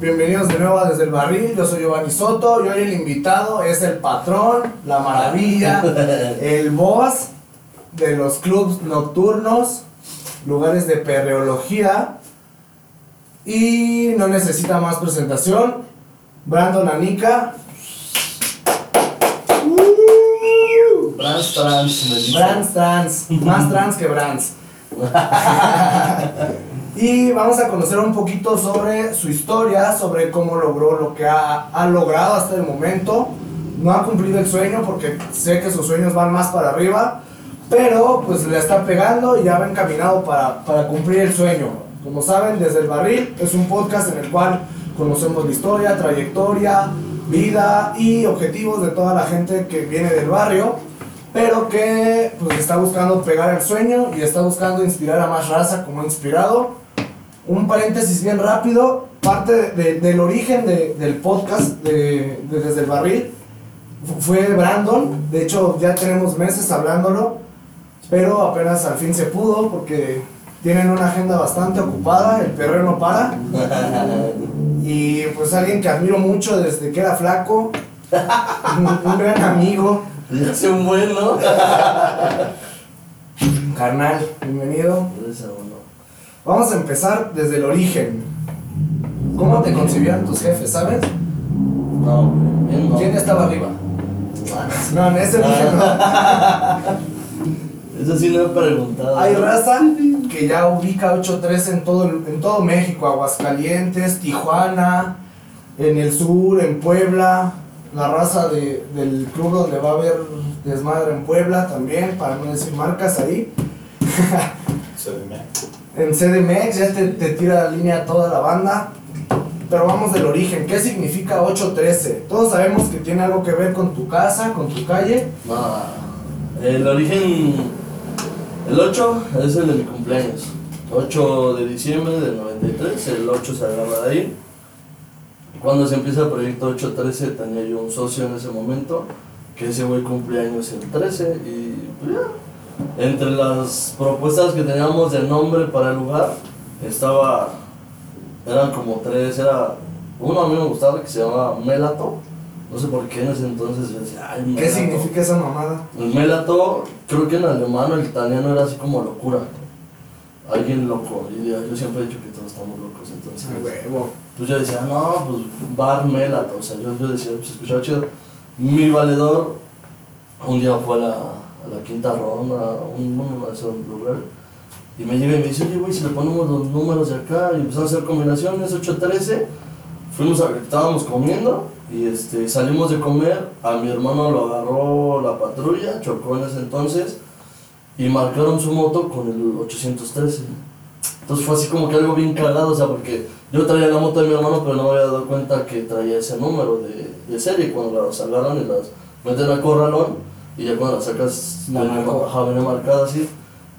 Bienvenidos de nuevo a Desde el Barril, yo soy Giovanni Soto y hoy el invitado es el patrón, la maravilla, el boss de los clubs nocturnos, lugares de perreología y no necesita más presentación, Brandon Anica. Brands trans, me. Brands trans, más trans que Brands. y vamos a conocer un poquito sobre su historia, sobre cómo logró lo que ha, ha logrado hasta el momento. No ha cumplido el sueño porque sé que sus sueños van más para arriba, pero pues le está pegando y ya va encaminado para, para cumplir el sueño. Como saben, desde el barril es un podcast en el cual conocemos la historia, trayectoria, vida y objetivos de toda la gente que viene del barrio pero que pues está buscando pegar el sueño y está buscando inspirar a más raza como inspirado. Un paréntesis bien rápido, parte de- de- del origen de- del podcast de, de Desde el Barril fu- fue Brandon, de hecho ya tenemos meses hablándolo, pero apenas al fin se pudo porque tienen una agenda bastante ocupada, el perreo no para. Y pues alguien que admiro mucho desde que era flaco, un, un gran amigo, hace un buen, ¿no? carnal, bienvenido. Vamos a empezar desde el origen. ¿Cómo te concibían tus jefes, sabes? No, no. ¿Quién estaba arriba? No, en ese origen no. Eso sí no he preguntado. Hay raza que ya ubica 8-3 en todo, en todo México, Aguascalientes, Tijuana, en el sur, en Puebla, la raza de- del club donde va a haber desmadre en Puebla también, para no decir marcas ahí. En CDMX ya te, te tira la línea toda la banda. Pero vamos del origen, ¿qué significa 813? Todos sabemos que tiene algo que ver con tu casa, con tu calle. No, el origen. El 8 es el de mi cumpleaños. 8 de diciembre del 93, el 8 se agarra de ahí. Cuando se empieza el proyecto 813 tenía yo un socio en ese momento, que ese güey cumpleaños el 13 y pues ya. Entre las propuestas que teníamos de nombre para el lugar estaba, eran como tres, era, uno a mí me gustaba que se llamaba Melato, no sé por qué en ese entonces yo decía, ay, ¿Qué Melato". significa esa mamada? El melato, creo que en alemán o el italiano era así como locura. Alguien loco. Y yo, yo siempre he dicho que todos estamos locos. Entonces, Huevo. pues yo decía, no, pues bar melato. O sea, yo, yo decía, pues escuchaba chido. Mi valedor un día fue a la, la quinta ronda, un, de esos lugares. Y me llega y me dice, oye, güey, si le ponemos los números de acá y empezamos a hacer combinaciones, 813. Fuimos a, estábamos comiendo y este, salimos de comer, a mi hermano lo agarró la patrulla, chocó en ese entonces y marcaron su moto con el 813. Entonces fue así como que algo bien cagado, o sea, porque yo traía la moto de mi hermano, pero no me había dado cuenta que traía ese número de, de serie cuando las agarran y las meten al corralón y ya cuando las sacas, La viene marcada así.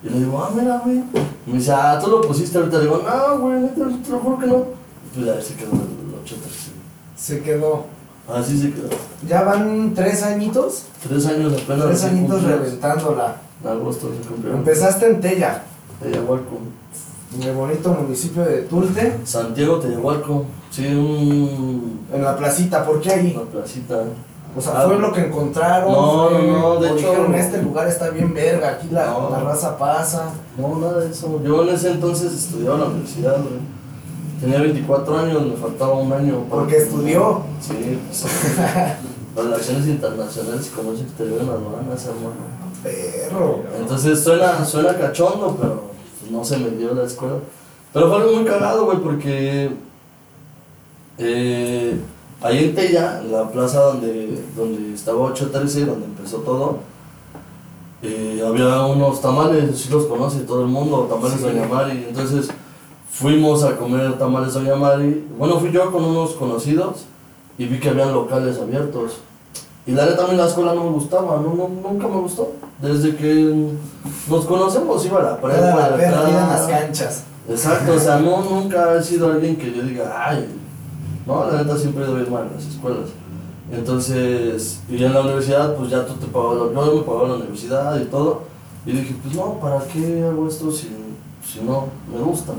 Y le digo, ah, mira, güey. Me dice, ah, tú lo pusiste ahorita. Le digo, no, güey, neta, te lo juro que no. Y pues ya se quedó el 813. Se quedó. Así se quedó. Ya van tres añitos. Tres años apenas. Tres añitos reventándola. En agosto se cumplió. Empezaste en Tella, Teyahualco. en el bonito municipio de Tulte, Santiago Teyahualco. Sí, un. en la placita. ¿Por qué ahí? Una placita. O sea, Ah, fue lo que encontraron. no, fue- no, de hecho- dijeron, este lugar está bien verga, aquí la, No. la raza pasa. No, nada de eso. Yo en ese entonces estudiaba en la universidad, güey. Tenía 24 años, me faltaba un año. para- Porque estudió. Sí, pues. Relaciones internacionales y comercio exterior en aduanas, hermano. Perro. Entonces suena, suena cachondo, pero no se me dio la escuela. Pero fue algo muy cagado, güey, porque eh, ahí en Tella, en la plaza donde, donde estaba 813, donde empezó todo, eh, había unos tamales, si los conoce todo el mundo, tamales Sí. Doña Mari. Entonces fuimos a comer tamales Doña Mari. Bueno, fui yo con unos conocidos y vi que habían locales abiertos. Y la neta a mí la escuela no me gustaba, no, no- nunca me gustó. Desde que nos conocemos iba a la prepa. Era la perdida en las canchas. Exacto, o sea, no, nunca he sido alguien que yo diga, ay, no, la neta siempre he ido bien mal en las escuelas. Entonces, y en la universidad, pues ya tú te pagabas, yo me pagaba la universidad y todo. Y dije, pues no, ¿para qué hago esto si, si no me gusta?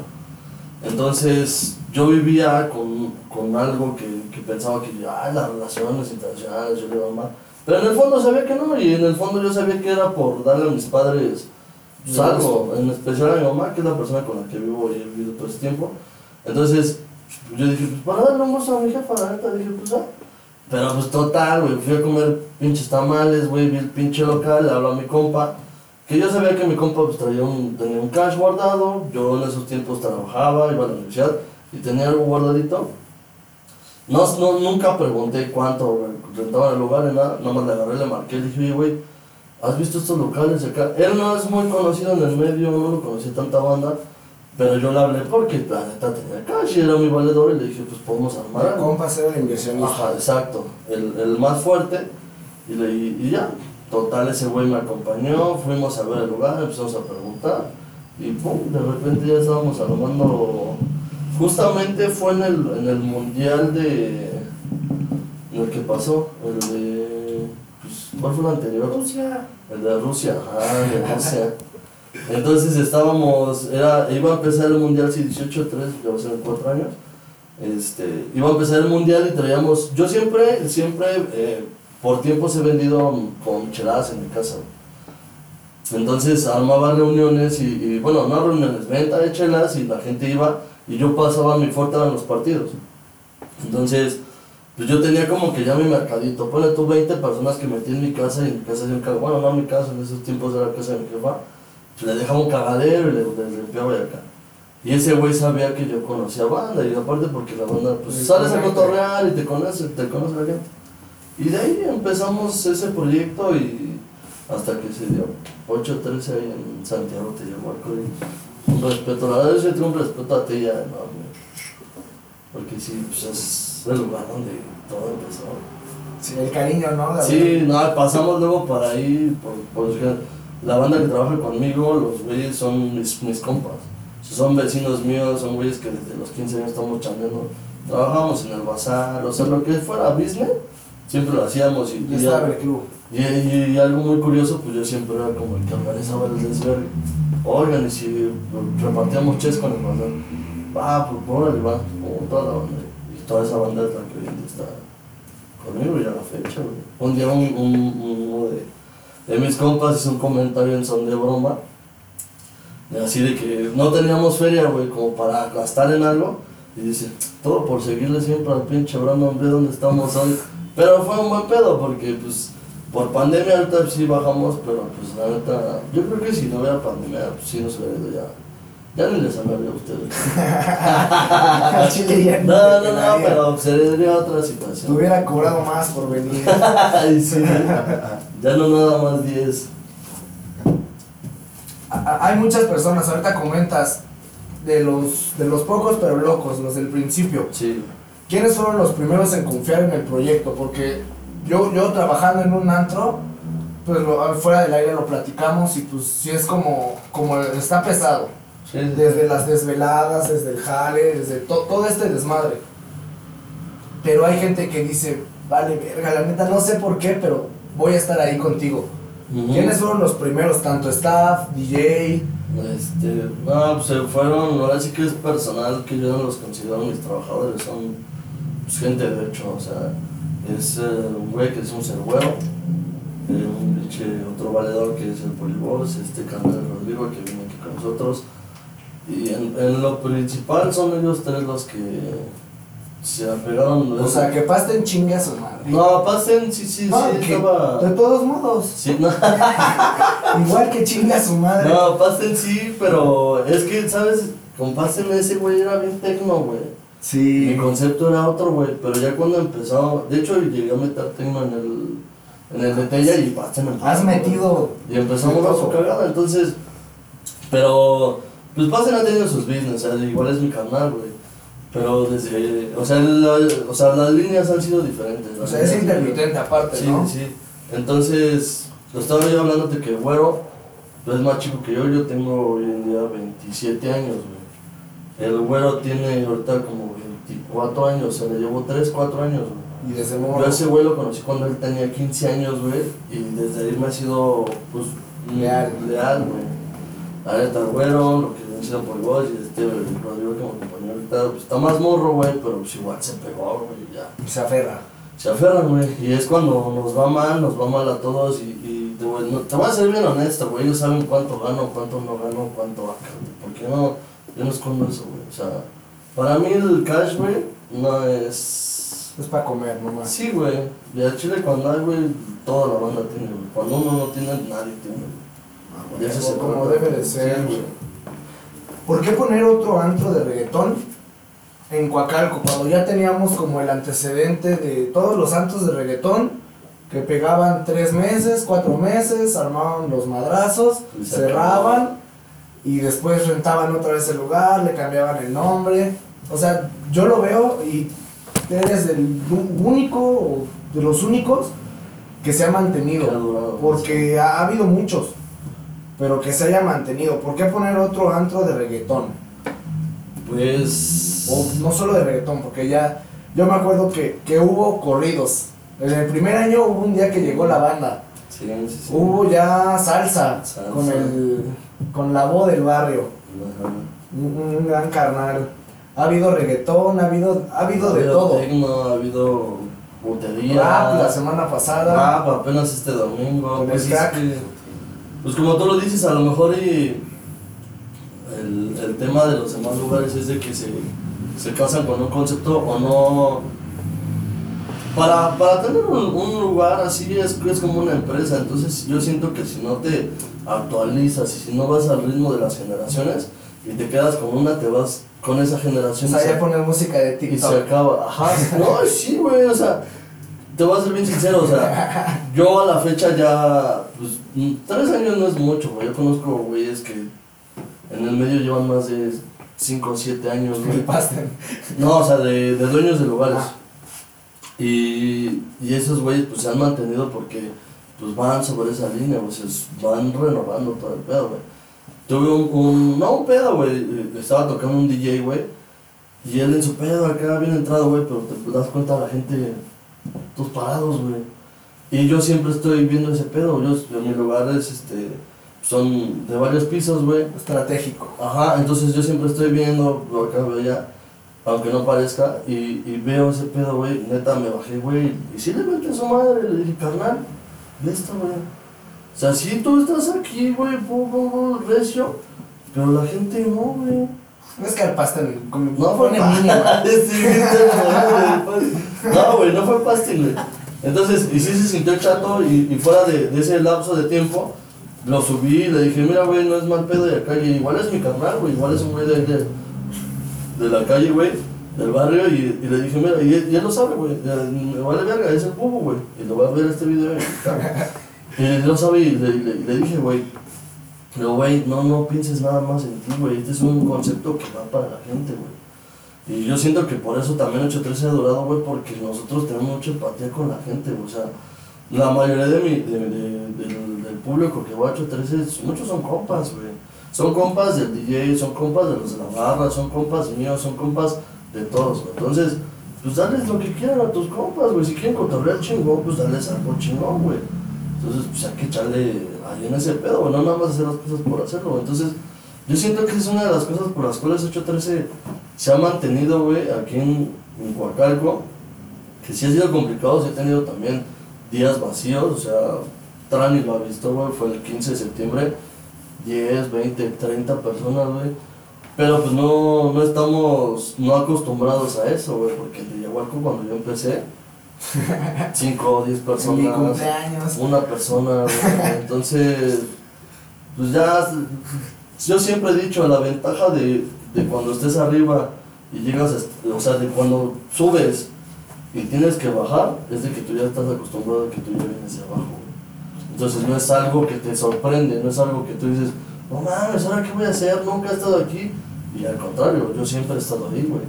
Entonces, yo vivía con, con algo que, que pensaba que, ay, las relaciones internacionales, yo le iba mal. Pero en el fondo sabía que no, y en el fondo yo sabía que era por darle a mis padres pues, algo, en especial a mi mamá, que es la persona con la que vivo y he vivido todo este tiempo. Entonces, yo dije, pues para darle un gusto a mi jefa, la neta, dije, pues ah. Pero pues total, güey, fui a comer pinches tamales, güey, vi el pinche local, le a mi compa, que yo sabía que mi compa pues, traía un, tenía un cash guardado, yo en esos tiempos trabajaba, iba a la universidad y tenía algo guardadito. No, no, nunca pregunté cuánto rentaba el lugar nada, nada más le agarré, le marqué, le dije, oye, güey, ¿has visto estos locales acá? Él no es muy conocido en el medio, no lo conocí tanta banda, pero yo le hablé porque la neta tenía cash y era mi valedor y le dije, pues podemos armar El algo. compa era el inversionista. Ajá, exacto, el, el más fuerte y, le, y ya, total ese güey me acompañó, fuimos a ver el lugar, empezamos a preguntar y pum, de repente ya estábamos armando, justamente fue en el, en el mundial de, en el que pasó, el de, pues, ¿cuál fue el anterior? Rusia. El de Rusia, ajá, de Rusia. Entonces estábamos, era, iba a empezar el mundial, sí, 18-3, ya va a ser en 4 años. Este, iba a empezar el mundial y traíamos, yo siempre, siempre, eh, por tiempos he vendido con cheladas en mi casa. Entonces armaba reuniones y, y, bueno, no reuniones, venta de chelas y la gente iba y yo pasaba mi fuerte en los partidos. Entonces, pues yo tenía como que ya mi mercadito, ponle tú 20 personas que metí en mi casa y en mi casa de un bueno, no en mi casa, en esos tiempos era la casa de mi jefa, le dejaba un cagadero y le, le limpiaba de acá. Y ese güey sabía que yo conocía banda y aparte porque la banda, pues Sí, sales a cotorrear y te conoce, te conoce la gente. Y de ahí empezamos ese proyecto y hasta que se dio 8-13 ahí en Santiago te llamó y un respeto, la verdad yo tengo un respeto a ti ya enorme. Porque sí, pues es el lugar donde todo empezó. Sí, el cariño, ¿no? La Sí, no, pasamos luego por ahí, por, por la banda que trabaja conmigo, los güeyes son mis, mis compas. Son vecinos míos, son güeyes que desde los 15 años estamos chambeando. Trabajamos en el bazar, o sea, lo que fuera business, siempre lo hacíamos. Y, y, y, y- y algo muy curioso, pues yo siempre era como el que organizaba el desvergue. Oigan, y si repartíamos ches con el bazar, va, pues órale, va, como toda la banda. Y toda esa banda es la que hoy en día está conmigo y a la fecha, güey. Un día un, un- uno de, de mis compas hizo un comentario en son de broma, de así de que no teníamos feria, güey, como para gastar en algo, y dice, todo por seguirle siempre al pinche Brandon, ve dónde estamos hoy. Pero fue un buen pedo, porque pues por pandemia ahorita sí bajamos, pero pues la neta, yo creo que si no hubiera pandemia, pues sí nos hubiera ido ya. Ya ni les hablaría a ustedes. No, te no, no, pero sería otra Te situación. hubiera cobrado más por venir. Sí. Ya no nada más 10. A- a- Hay muchas personas, ahorita comentas de los, de los pocos pero locos, los del principio. Sí. ¿Quiénes fueron los primeros en confiar en el proyecto? Porque yo, yo trabajando en un antro, pues lo- fuera del aire lo platicamos y pues sí es como, como está pesado. Sí. Desde las desveladas, desde el jale, desde to- todo este desmadre. Pero hay gente que dice, vale, verga, la neta no sé por qué, pero voy a estar ahí contigo. ¿Quiénes fueron los primeros? Tanto staff, DJ, Este, no, pues se fueron, ahora sí que es personal que yo no los considero mis trabajadores, son pues, gente de hecho, o sea, es eh, un güey que decimos el güero, eh, un pinche otro valedor que es el polibos, este carnal Rodrigo que viene aquí con nosotros, y en, en lo principal son ellos tres los que se apegaron. o sea, que pasten chingue a su madre. No, pasen, sí, sí, Ah, sí, que estaba... De todos modos, Sí, no. igual que chingue a su madre. No, Pasten sí, pero es que, ¿sabes? Con Pasten ese güey era bien tecno, güey. Sí. Mi concepto era otro, güey, pero ya cuando empezó, de hecho llegué a meter tecno en el, en el de Tella y Pasten empezó, Has metido. Y empezamos a su cagada, entonces, pero, pues Pasten ha tenido sus business, o sea, igual es mi canal, güey. Pero desde, o sea, la- o sea, las líneas han sido diferentes. O sea, es intermitente aparte, Sí, ¿no? sí. Entonces, lo estaba yo hablando de que güero es más chico que yo, yo tengo hoy en día 27 años, güey. El güero tiene ahorita como 24 años, o sea, le llevo 3, 4 años, güey. Y desde Yo a ese güey lo conocí cuando él tenía 15 años, güey, y desde ahí me ha sido, pues, Leal. leal, güey. Neta, el güero, lo que también sido por igual, y este Rodrigo que me acompañó ahorita, pues está más morro, güey, pero pues igual se pegó, güey, ya. Se aferra. Se aferran, güey, y es cuando nos va mal, nos va mal a todos, y, y te, voy, no- te voy a ser bien honesto, güey, ellos saben cuánto gano, cuánto no gano, cuánto acá, porque no, yo no escondo eso, güey, o sea, para mí el cash, güey, no es... Es para comer nomás. Sí, güey, y al chile cuando hay, güey, toda la banda tiene, güey, cuando uno no tiene, nadie tiene, güey. Y eso se como debe de ser, güey. ¿Por qué poner otro antro de reggaetón en Coacalco cuando ya teníamos como el antecedente de todos los antros de reggaetón que pegaban tres meses, cuatro meses, armaban los madrazos, Y cerraban y después rentaban otra vez el lugar, le cambiaban el nombre. O sea, yo lo veo y eres el único o de los únicos que se ha mantenido. Porque ha habido muchos, pero que se haya mantenido. ¿Por qué poner otro antro de reggaetón? Pues... O no solo de reggaetón, porque ya, yo me acuerdo que, que hubo corridos. En el primer año hubo un día que llegó la banda. Sí, sí, sí. Hubo ya salsa, Salsa. con el con la voz del barrio. Ajá. Un, un gran carnal. Ha habido reggaetón, ha habido, ha habido de habido todo. tecno, ha habido botería. Rap la semana pasada. Rap apenas este domingo. Pues, es que- pues como tú lo dices, a lo mejor y el, el tema de los demás lugares es de que se, se casan con un concepto o no. Para, para tener un, un lugar así es, es como una empresa, entonces yo siento que si no te actualizas y si no vas al ritmo de las generaciones y te quedas con una, te vas con esa O generación. sea, ya poner música de y se TikTok. acaba. Ajá, no, sí, güey, o sea, te voy a ser bien sincero, o sea, yo a la fecha ya, pues, tres años no es mucho, güey. Yo conozco güeyes que en el medio llevan más de cinco o siete años, El güey. No, o sea, de, de dueños de lugares. Ah. Y, y esos güeyes, pues, se han mantenido porque, pues, van sobre esa línea, güey, se van renovando todo el pedo, güey. Tuve un, un, no un pedo, güey, eh, estaba tocando un DJ, güey, y él en su pedo acá bien entrado, güey, pero te das cuenta la gente, tus parados, güey. Y yo siempre estoy viendo ese pedo, yo, en mis lugares, este, son de varios pisos, güey. Estratégico. Ajá, entonces yo siempre estoy viendo, lo acá veo ya, aunque no parezca, y, y veo ese pedo, güey, neta me bajé, güey, y sí le metí a su madre, le dije, carnal, ve esto, güey. O sea, sí tú estás aquí, güey, recio, pero la gente no, güey. Es que el pastel como No fue güey, No, güey, no fue pastel, güey. Entonces, y sí se sintió chato, y, y fuera de, de ese lapso de tiempo, lo subí y le dije, mira, güey, no es mal pedo de la calle, igual es mi carnal, güey, igual es un güey de, de, de la calle, güey, del barrio, y, y le dije, mira, y él, y él lo sabe, güey, me vale verga, es el cubo, güey, y lo va a ver este video. Y él lo sabe, y le, le- y le dije, güey, pero, güey, no, no pienses nada más en ti, güey, este es un concepto que va para la gente, güey. Y yo siento que por eso también 813 ha durado, güey, porque nosotros tenemos mucha empatía con la gente, güey. O sea, la mayoría de mi, de, de- del, del público que va a 813, muchos son compas, güey. Son compas del DJ, son compas de los de la barra, son compas míos, son compas de todos. Entonces, pues dales lo que quieran a tus compas, güey. Si quieren cotorrear chingón, pues dales algo chingón, güey. Entonces, pues hay que echarle ahí en ese pedo. No nada más hacer las cosas por hacerlo. Entonces, yo siento que es una de las cosas por las cuales 813 se ha mantenido, güey, aquí en, en Coacalco, que sí ha sido complicado, sí he tenido también días vacíos, o sea, Trani lo ha visto, güey, fue el 15 de septiembre, 10, 20, 30 personas, güey, pero pues no, no estamos, no acostumbrados a eso, güey, porque en Villahualco cuando yo empecé, 5 o 10 En mi personas, cumpleaños. una persona. Entonces, pues ya, yo siempre he dicho, la ventaja de, de cuando estés arriba y llegas, a- o sea, de cuando subes y tienes que bajar, es de que tú ya estás acostumbrado a que tú ya vienes de abajo. Entonces no es algo que te sorprende, no es algo que tú dices, no mames, ¿ahora qué voy a hacer? Nunca he estado aquí. Y al contrario, yo siempre he estado ahí, güey.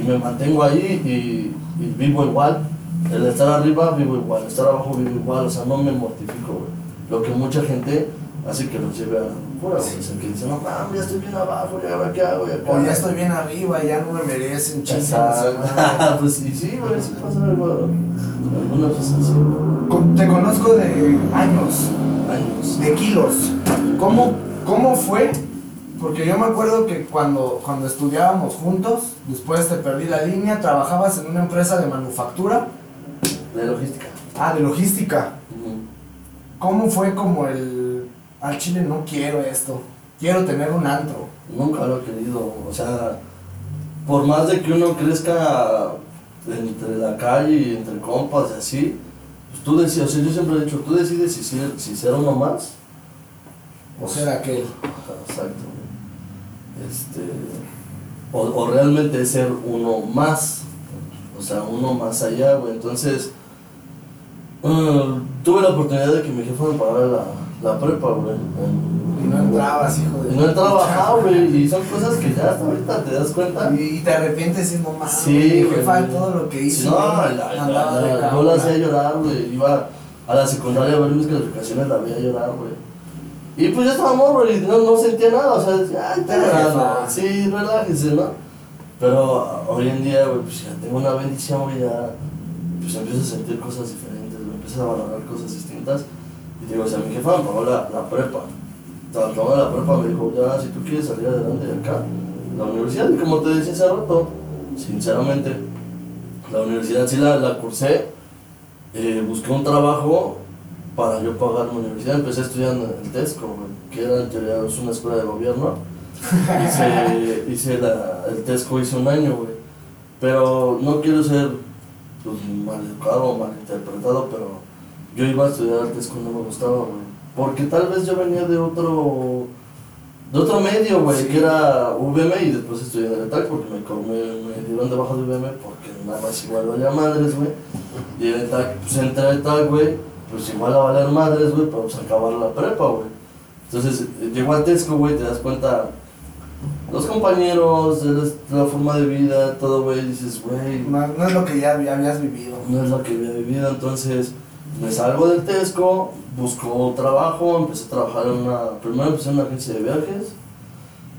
Y me mantengo ahí y, y vivo igual. El estar arriba vivo igual, estar abajo vivo igual, o sea, no me mortifico, güey. Lo que mucha gente hace que los lleve a la locura, güey. O sea, que dicen, no mames, ya estoy bien abajo, ya ahora qué hago, ya O ya hago?". estoy bien arriba, ya no me merecen. Exacto. pues sí, sí, güey, sí pasa algo. Con- Te conozco de años, Años. de kilos. ¿Cómo, cómo fue Porque yo me acuerdo que cuando, cuando estudiábamos juntos, después te perdí la línea, trabajabas en una empresa de manufactura. De logística. Ah, de logística. ¿Cómo fue como el... Al chile no quiero esto, quiero tener un antro? Nunca lo he querido, o sea, por más de que uno crezca entre la calle y entre compas y así, pues tú decides, o sea, yo siempre he dicho, tú decides si ser, si ser uno más. O sea, aquel. Exacto. Este, o, o realmente ser uno más, o sea, uno más allá, güey. Entonces, mm, tuve la oportunidad de que mi jefa me pagara la, la prepa, güey. Y no entrabas, hijo de... y no entraba, güey, y son cosas que ya hasta ahorita te das cuenta. Y, te arrepientes no más. Sí, güey. jefa de todo lo que hizo. No, güey, la, yo hacía llorar, güey. Iba a la secundaria a ver mis calificaciones, la veía llorar, güey. Y pues yo estaba morro y no, no sentía nada, o sea, ay, te relajas, jefa. Sí, relájese, ¿no? Pero hoy en día, güey, pues ya tengo una bendición, güey, ya pues empiezo a sentir cosas diferentes, empiezo a valorar cosas distintas. Y digo, o sea, mi jefa me pagó la, la prepa. Acabar la prepa me dijo, ya, si tú quieres salir adelante de acá, la universidad, y como te decía hace rato, sinceramente, la universidad sí la, la cursé, eh, busqué un trabajo para yo pagar mi universidad, empecé estudiando en el TESCO, que era en teoría es una escuela de gobierno, hice, hice la, el TESCO hice un año, güey, pero no quiero ser pues, mal educado mal interpretado, pero yo iba a estudiar al TESCO y no me gustaba, güey, porque tal vez yo venía de otro... De otro medio, güey, Sí. que era VM y después estudié en el ETAC porque me, me, me dieron de baja de VM porque nada más igual valía madres, güey. Y en el ETAC, pues entré al ETAC, güey, pues igual a valer madres, güey, pero pues acabar la prepa, güey. Entonces, eh, llegó al Tesco, güey, te das cuenta, los compañeros, la, forma de vida, todo, güey, dices, güey, No, no es lo que ya había- habías vivido. no es lo que había vivido, entonces me salgo del Tesco, busco trabajo, empecé a trabajar en una, primero empecé en una agencia de viajes,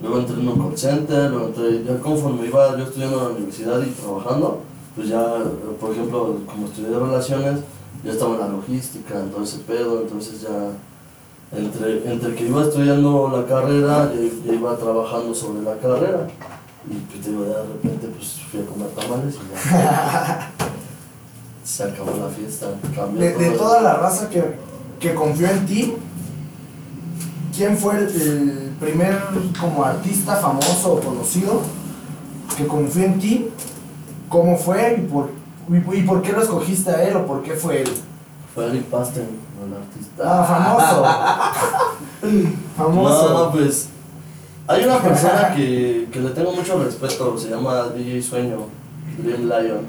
luego entré en un call center, luego entré, ya conforme iba yo estudiando en la universidad y trabajando, pues ya, por ejemplo, como estudié relaciones, ya estaba en la logística, en todo ese pedo, entonces ya, entre, entre que iba estudiando la carrera, ya, ya iba trabajando sobre la carrera, y pues digo, de repente pues fui a comer tamales y ya. Se acabó la fiesta, De, de toda la raza que, que confió en ti, ¿quién fue el, el primer como artista famoso o conocido que confió en ti? ¿Cómo fue y por, y, y por qué lo escogiste a él o por qué fue él? Fue Eric Pasten, el artista. Ah, famoso. famoso. No, pues. Hay una persona que, que le tengo mucho respeto, se llama DJ Sueño, Dream Lion.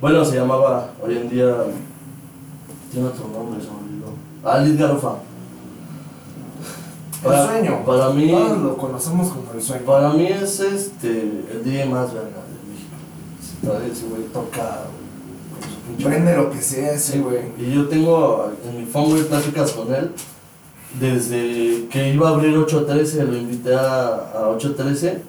Bueno, se llamaba, hoy en día. Tiene otro nombre, se me olvidó. Ah, Liz Garufa. El sueño. Para mí. Todos lo conocemos como el sueño. Para mí es este el DJ más verga de México. Ese güey toca güey, con su pinche- Prende lo que sea ese güey. Y yo tengo en mi phone, güey, pláticas con él. Desde que iba a abrir 813, lo invité a, a 813.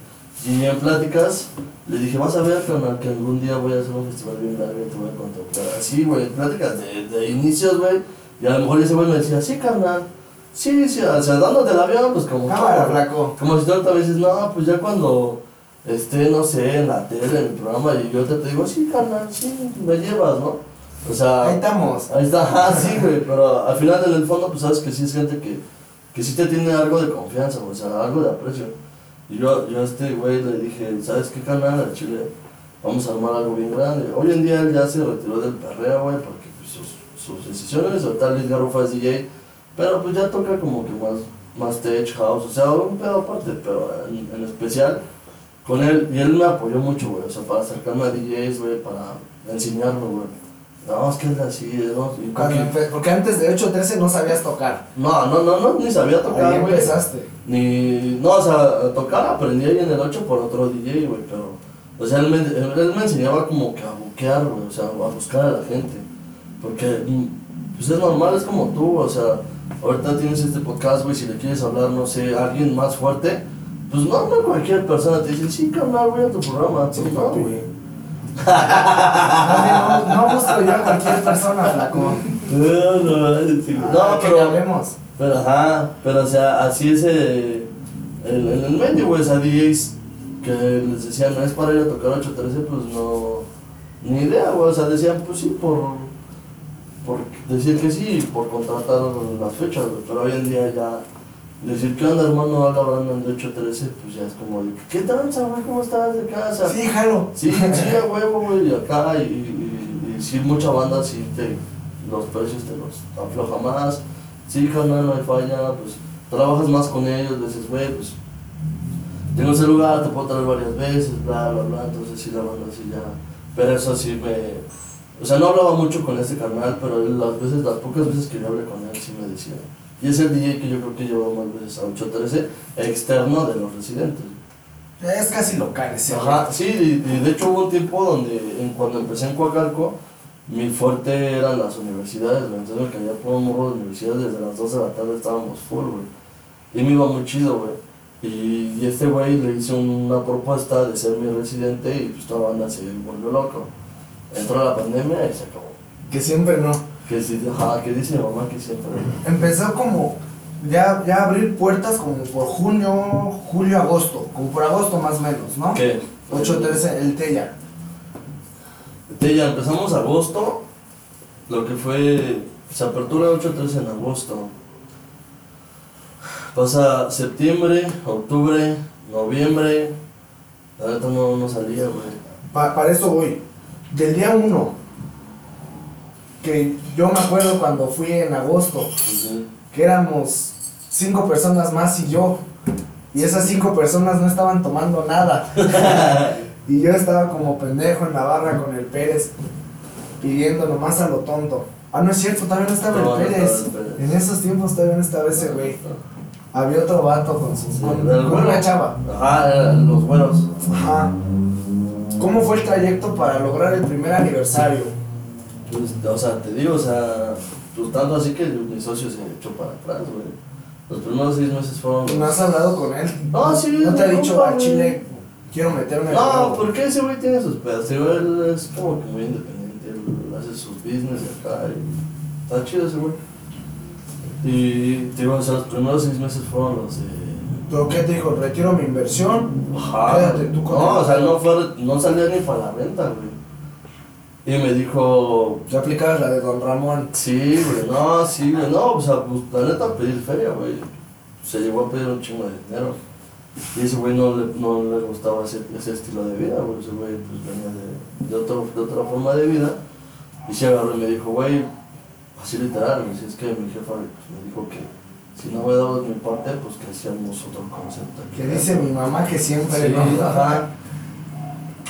Y en pláticas le dije, vas a ver, carnal, que algún día voy a hacer un festival bien largo y te voy a contemplar. Así, güey, pláticas de, de inicios, güey. Y a lo mejor ese güey me decía, sí, carnal. Sí, sí, o sea, dándote el avión, pues como... Cámara, todo, flaco. como si me dices, no, pues ya cuando esté, no sé, en la tele, en el programa, y yo te, te digo, sí, carnal, sí, me llevas, ¿no? O sea, Ahí estamos. ahí está, ajá, sí, güey, pero al final, en el fondo, pues sabes que sí es gente que, que sí te tiene algo de confianza, o sea, algo de aprecio. Y yo, yo a este güey le dije, ¿sabes qué, carnal? Al Chile, vamos a armar algo bien grande. Hoy en día él ya se retiró del perreo, güey, porque pues, sus, sus decisiones, o tal Luis Garufa es DJ, pero pues ya toca como que más, más tech house, o sea, un pedo aparte, pero en, en especial con él, y él me apoyó mucho, güey, o sea, para acercarme a DJs, güey, para enseñarme, güey. No, es que es así, ¿no? Porque- antes de 813 no sabías tocar. no, no, no, no, ni sabía tocar, Ahí empezaste. Ni, no, o sea, tocar aprendí ahí en el 8 por otro DJ, güey, pero, o sea, él me, él, me enseñaba como que a buquear, güey, o sea, a buscar a la gente, porque, pues es normal, es como tú, o sea, ahorita tienes este podcast, güey, si le quieres hablar, no sé, a alguien más fuerte, pues no, no cualquier persona te dice, sí, carnal, voy a tu programa, Sí, no, güey. No, no busco yo a cualquier persona, flaco. No, no, No, no, pero... le hablemos. Pero ajá, pero o sea, así ese, en, en el medio, güey, o sea, DJs que les decían, no es para ir a tocar 813, pues no, ni idea, güey, o sea, decían, pues sí, por, por decir que sí, por contratar las fechas, pero hoy en día ya, decir, ¿qué onda, hermano? Habla Brandon de 813, pues ya es como, de, ¿qué tranza, güey? ¿Cómo estás de casa? Sí, jalo. Sí, sí, a huevo, güey, y acá, y, y, y sí, mucha banda, sí, te, los precios te los afloja más, sí, carnal, no hay falla, pues, trabajas más con ellos, dices, güey, pues, tengo ese lugar, te puedo traer varias veces, bla, bla, bla, entonces sí, la banda sí ya, pero eso sí me, o sea, no hablaba mucho con este carnal, pero las veces, las pocas veces que yo hablé con él, sí me decía, y es el DJ que yo creo que llevó más veces a 813, externo de los residentes. Es casi local ese. Ajá, sí, y, y de hecho hubo un tiempo donde en, cuando empecé en Coacalco, mi fuerte eran las universidades. Entonces me caía por un morro de universidades, desde las 12 de la tarde estábamos full, güey. Y me iba muy chido, güey. Y, y este güey le hice una propuesta de ser mi residente y pues toda la banda se volvió loco. Entró la pandemia y se acabó. Que siempre no. Que sí, ajá, que dice mi mamá que siempre. Empezó como ya, ya abrir puertas como por junio, julio, agosto. Como por agosto más o menos, ¿no? ¿Qué? 8-13, el Tella. Ya empezamos agosto, lo que fue, se apertura 8-13 en agosto. Pasa septiembre, octubre, noviembre, la neta no, no salía, güey. Pa- para eso voy. Del día 1, que yo me acuerdo cuando fui en agosto, que éramos cinco personas más y yo. Y esas cinco personas no estaban tomando nada. y yo estaba como pendejo en la barra con el Pérez, pidiendo nomás a lo tonto. Ah, no es cierto, todavía no estaba No, el Pérez. En esos tiempos todavía no estaba ese güey. Había otro vato con, su, Sí, con, con una chava. Ajá, los buenos. Ajá. ¿Cómo fue el trayecto para lograr el primer aniversario? Pues, o sea, te digo, o sea, pues tanto así que mi socio se echó para atrás, güey. Los primeros seis meses fueron... ¿No has hablado con él? No, sí, ¿No te ha dicho compa, a. Chile, quiero meterme en el No, juego"? porque ese güey tiene sus. Digo, Él es como que muy independiente. Él hace sus business y acá. Y está chido ese güey. Y te digo, o sea, los primeros seis meses fueron los de. ¿Pero qué te dijo? Retiro mi inversión. Ajá. Quédate tú con No, él. o sea, no, fue, no salía ni para la renta, güey. Y me dijo. Ya aplicabas la de Don Ramón. Sí, güey, no, sí, güey, no, o sea, pues la neta pedir feria, güey. Se llegó a pedir un chingo de dinero. Y ese güey no le, no le gustaba ese, ese estilo de vida, güey. Ese güey pues venía de, de, otro, de otra forma de vida. Y se agarró y me dijo, güey, así literal, me dice, es que mi jefa pues, me dijo que si no me dabas mi parte, pues que hacíamos otro concepto. aquí". Que dice mi mamá que siempre Sí, no. ajá.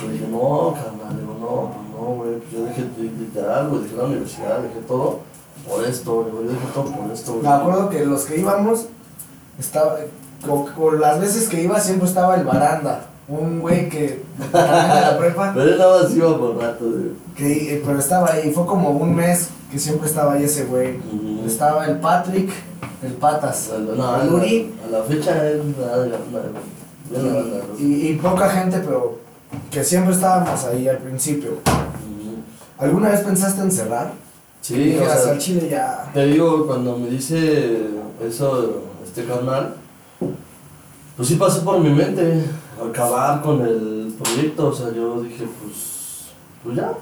Le dije, no, carnal, le digo, no, pues no, güey, pues yo dejé literal, güey, dejé la universidad, dejé todo por esto, digo, yo dejé todo por esto, güey. Me acuerdo que los que íbamos, estaba, con, con las veces que iba siempre estaba el baranda. Un güey que también de la prepa, Pero él nada más iba por rato, güey. que, eh, pero estaba ahí. Fue como un mes que siempre estaba ahí ese güey. Estaba el Patrick, el Patas, No, no, el Uri. a la fecha ¿no? Y, y- y poca gente, pero que siempre estábamos ahí al principio. ¿Alguna vez pensaste en cerrar? Sí, Dije, o "Hasta sea, el Chile ya. Te digo, cuando me dice eso, este carnal, pues sí pasó por mi mente acabar con el proyecto. O sea, yo dije, pues, pues ya.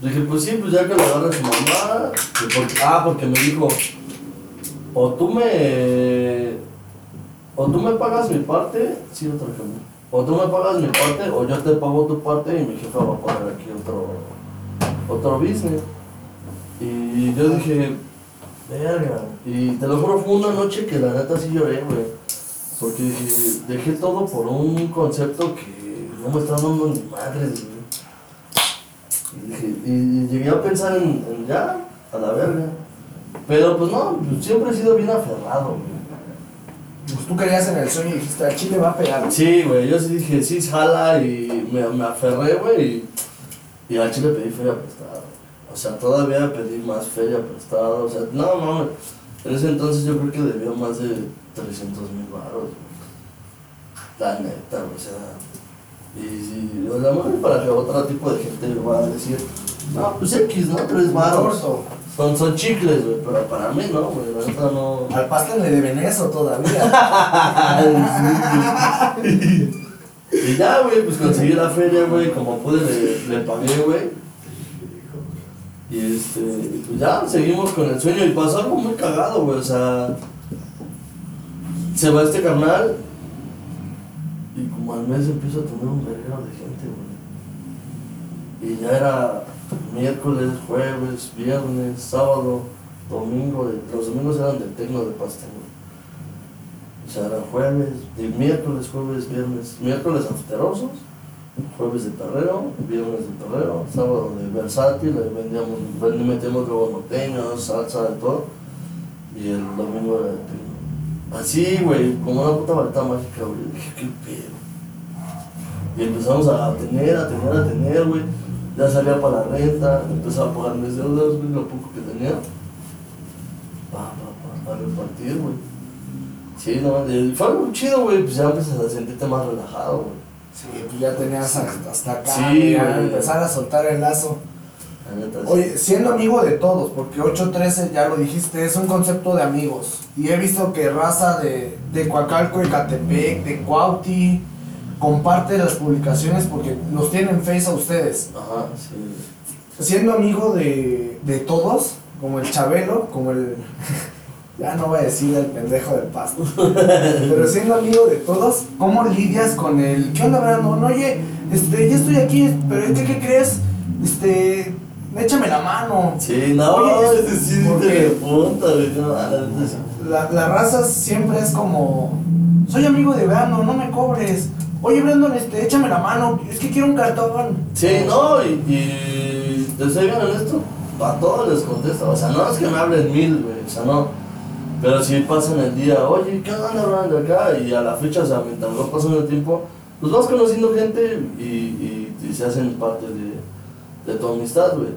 Dije, pues sí, pues ya que lo agarre su mamá. porque- ah, porque me dijo, o tú me. O tú me pagas mi parte, sí, otra cambio. O tú me pagas mi parte, o yo te pago tu parte y mi jefa va a poner aquí otro, otro business. Y yo dije, verga. Y te lo juro, fue una noche que la neta sí lloré, güey. Porque dije, dejé todo por un concepto que no me está dando ni madres, güey. Y, dije, y, y llegué a pensar en, en ya, a la verga. Pero pues no, pues, siempre he sido bien aferrado, güey. Pues tú querías en el sueño y dijiste, al Chile va a pegar. Sí, güey, yo sí dije, sí, jala y me, me aferré, güey, y, y al chile pedí feria prestada. O sea, todavía pedí más feria prestada, o sea, no, no, en ese entonces yo creo que debía más de 300 mil baros. La neta, o sea, y, y o sea, bueno, para que otro tipo de gente va a decir, no, pues X, ¿no? Tres baros. Son, son chicles, güey, pero para mí no, güey, la neta no. Al pastel le deben eso todavía. y ya, güey, pues conseguí la feria, güey, como pude le, le pagué, güey. Y este, pues ya, seguimos con el sueño y pasó algo muy cagado, güey, o sea. Se va este carnal y como al mes empiezo a tener un verguero de gente, güey. Y ya era miércoles, jueves, viernes, sábado, domingo, los domingos eran del tecno de pastel, O sea, era jueves, miércoles, jueves, viernes, miércoles afterosos, jueves de perreo, viernes de perreo, sábado de versátil, vendíamos, metíamos luego norteños, salsa, de todo, y el domingo era de. Así, güey, como una puta varita mágica, güey, dije, qué pedo. Y empezamos a tener, a tener, a tener, güey ya salía para la renta, empezaba a pagar mis deudas, güey, lo poco que tenía. Pa, pa, pa, para repartir, güey. Sí, no, fue algo chido, güey, pues ya empiezas a sentirte más relajado, güey. Sí, pues ya tenías hasta acá, sí, ya empezar a soltar el lazo. Oye, siendo amigo de todos, porque 813, ya lo dijiste, es un concepto de amigos. Y he visto que raza de, de Coacalco, Ecatepec, de Cuauti, comparte las publicaciones porque los tienen face a ustedes. Ajá, sí. Siendo amigo de, de todos, como el Chabelo, como el. Ya no voy a decir el pendejo del pasto. pero siendo amigo de todos, ¿cómo lidias con el. ¿Qué onda, Brandon? Oye, este, ya estoy aquí, pero ¿qué, qué crees? Este. Échame la mano. Sí, no, Oye, este, sí, porque punta, la, la raza siempre es como. Soy amigo de verano, no me cobres. Oye, Brandon, este, échame la mano, es que quiero un cartón. Sí, no, y, y te soy bien honesto, a todos les contesto. O sea, no es que me hablen mil, güey, o sea, no. Pero si pasan el día, oye, ¿qué onda, de acá? Y a la fecha, o sea, mientras va pasando el tiempo, pues vas conociendo gente y, y, y se hacen parte de, de tu amistad, güey.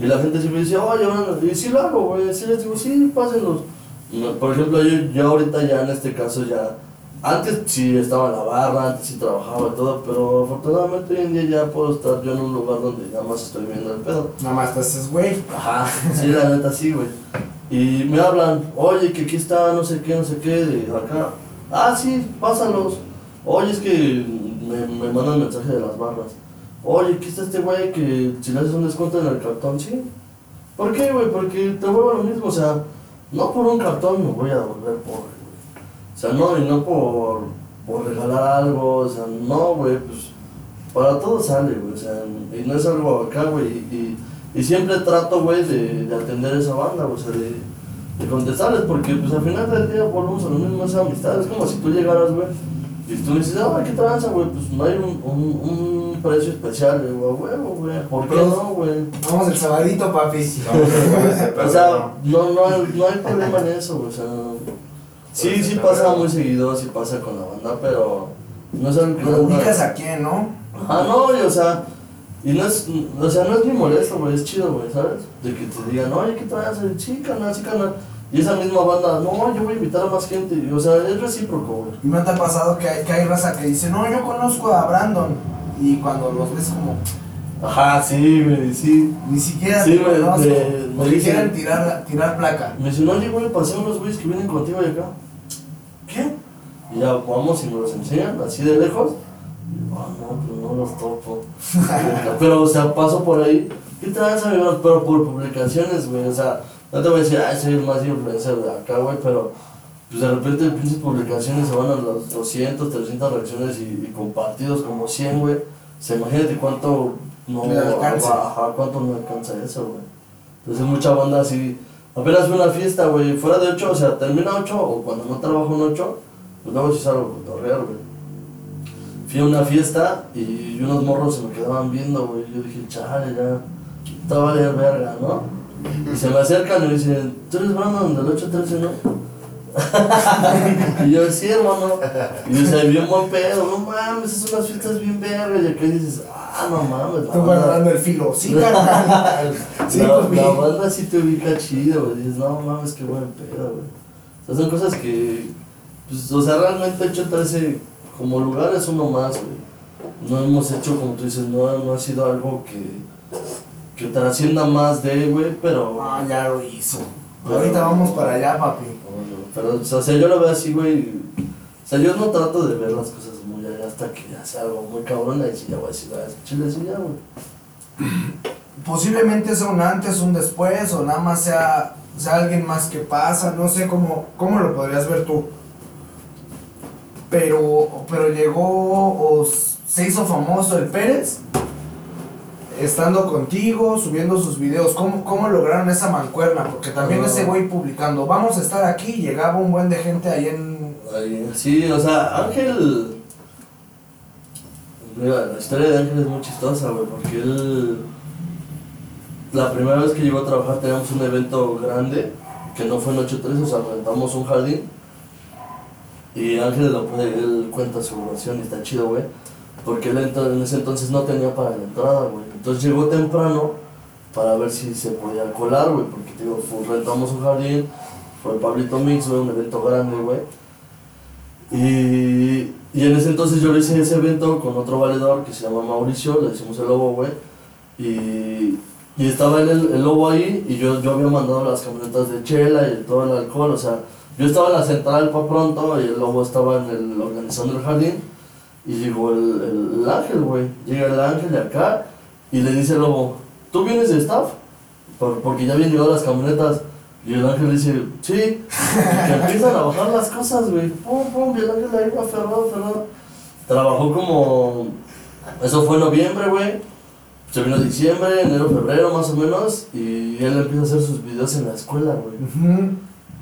Y la gente siempre dice, oye, Brandon, y sí lo hago, güey, sí les digo, sí, pásenlos. Por ejemplo, yo, yo ahorita ya en este caso ya antes sí estaba en la barra, antes sí trabajaba y todo, pero afortunadamente hoy en día ya puedo estar yo en un lugar donde nada más estoy viendo el pedo. Nada más te haces güey. Ajá, sí, la neta sí, güey. Y me hablan, oye, que aquí está no sé qué, no sé qué, de acá. Ah, sí, pásalos. Oye, es que me, me mandan mensaje de las barras. Oye, aquí está este güey que si le haces un descuento en el cartón, sí. ¿Por qué, güey? Porque te vuelvo lo mismo, o sea, no por un cartón me voy a volver pobre. O sea, no, y no por, por regalar algo, o sea, no, güey, pues para todo sale, güey, o sea, y no es algo acá, güey, y, y, siempre trato, güey, de, de, atender esa banda, o sea, de, de, contestarles, porque pues al final del día volvemos a lo mismo, esa amistad, es como si tú llegaras, güey, y tú dices, ah, ¿qué tranza, güey? Pues no hay un, un, un precio especial, güey, güey, güey, ¿por qué no, güey? Vamos el sabadito, papi. o sea, no, no, no hay problema en eso, güey, o sea... Sí, sí pasa muy seguido, sí pasa con la banda, pero no es algo que... ¿Lo ubicas a quién, no? Ah, no, y, o sea, y no es, o sea, no es ni molesto, güey, es chido, güey, ¿sabes? De que te digan, oye, ¿qué traes? Sí, canal, sí, canal. Y esa misma banda, no, yo voy a invitar a más gente, o sea, es recíproco, güey. ¿Y no te ha pasado que hay, que hay raza que dice, no, yo conozco a Brandon, y cuando los ves como... Ajá, sí, güey, sí. Ni siquiera sí, te conozco, me, me quieren tirar, tirar placa. Me dice, no, oye, güey, pasé unos güeyes que vienen contigo de acá. ¿qué? Y ya vamos y nos los enseñan así de lejos. Y, ah, no, pero no los topo. pero, o sea, paso por ahí. ¿Qué tal, amigos? Pero por publicaciones, güey. O sea, no te voy a decir, ay, soy el más influencer de acá, güey, pero pues de repente pinches publicaciones se van a las 200, 300 reacciones y, compartidos como 100, güey. O sea, imagínate cuánto no alcanza. Ajá, cuánto no alcanza eso, güey. Entonces mucha banda así Apenas fue una fiesta, güey, fuera de 8, o sea, termina 8 o cuando no trabajo en 8, pues luego sí salgo a correr, güey. Fui a una fiesta y unos morros se me quedaban viendo, güey. Yo dije, chale, ya, estaba de verga, ¿no? Y se me acercan y me dicen, ¿tú eres Brandon del 813, no? y yo, sí, hermano. Y yo, se bien buen pedo, no mames, esas son las fiestas bien vergas. Y acá dices, ah, no mames. Tú guardando el filo, sí, carnal. sí, la, pues, la banda sí te ubica chido, güey. Dices, no mames, qué buen pedo, güey. O sea, son cosas que, pues, o sea, realmente hecho 13 como lugar es uno más, güey. No hemos hecho, como tú dices, no, no ha sido algo que que trascienda más de, güey, pero... Ah, ya lo hizo. Ahorita vamos para allá, papi. Pero, o sea, yo lo veo así, güey. O sea, yo no trato de ver las cosas muy allá hasta que ya sea algo muy cabrón y si ya voy a decir, ah, chile, sí, ya, güey. Posiblemente sea un antes, un después, o nada más sea, sea alguien más que pasa, no sé cómo, cómo lo podrías ver tú. Pero, pero llegó o se hizo famoso el Pérez estando contigo, subiendo sus videos, ¿cómo, cómo lograron esa mancuerna? Porque también ese güey publicando, vamos a estar aquí, llegaba un buen de gente ahí en... sí, o sea, Ángel... Mira, la historia de Ángel es muy chistosa, güey, porque él... La primera vez que llegó a trabajar teníamos un evento grande, que no fue en 8-3, o sea, rentamos un jardín. Y Ángel, lo, él cuenta su versión y está chido, güey. Porque él en ese entonces no tenía para la entrada, güey. Entonces llegó temprano para ver si se podía colar, güey, porque digo, rentamos un jardín, fue el Pablito Mix, güey, un evento grande, güey. Y, y, en ese entonces yo le hice ese evento con otro valedor que se llama Mauricio, le decimos el lobo, güey. Y, y, estaba el, el, lobo ahí y yo, yo había mandado las camionetas de chela y todo el alcohol, o sea, yo estaba en la central para pronto y el lobo estaba en el, organizando el jardín. Y llegó el, el ángel, güey. Llega el ángel de acá y le dice el lobo, ¿tú vienes de staff? porque ya habían llegado las camionetas. Y el ángel dice, sí. Y empiezan a bajar las cosas, güey. Pum, pum, y el ángel ahí va aferrado, aferrado. Trabajó como. Eso fue noviembre, güey. Se vino diciembre, enero, febrero, más o menos. Y él empieza a hacer sus videos en la escuela, güey.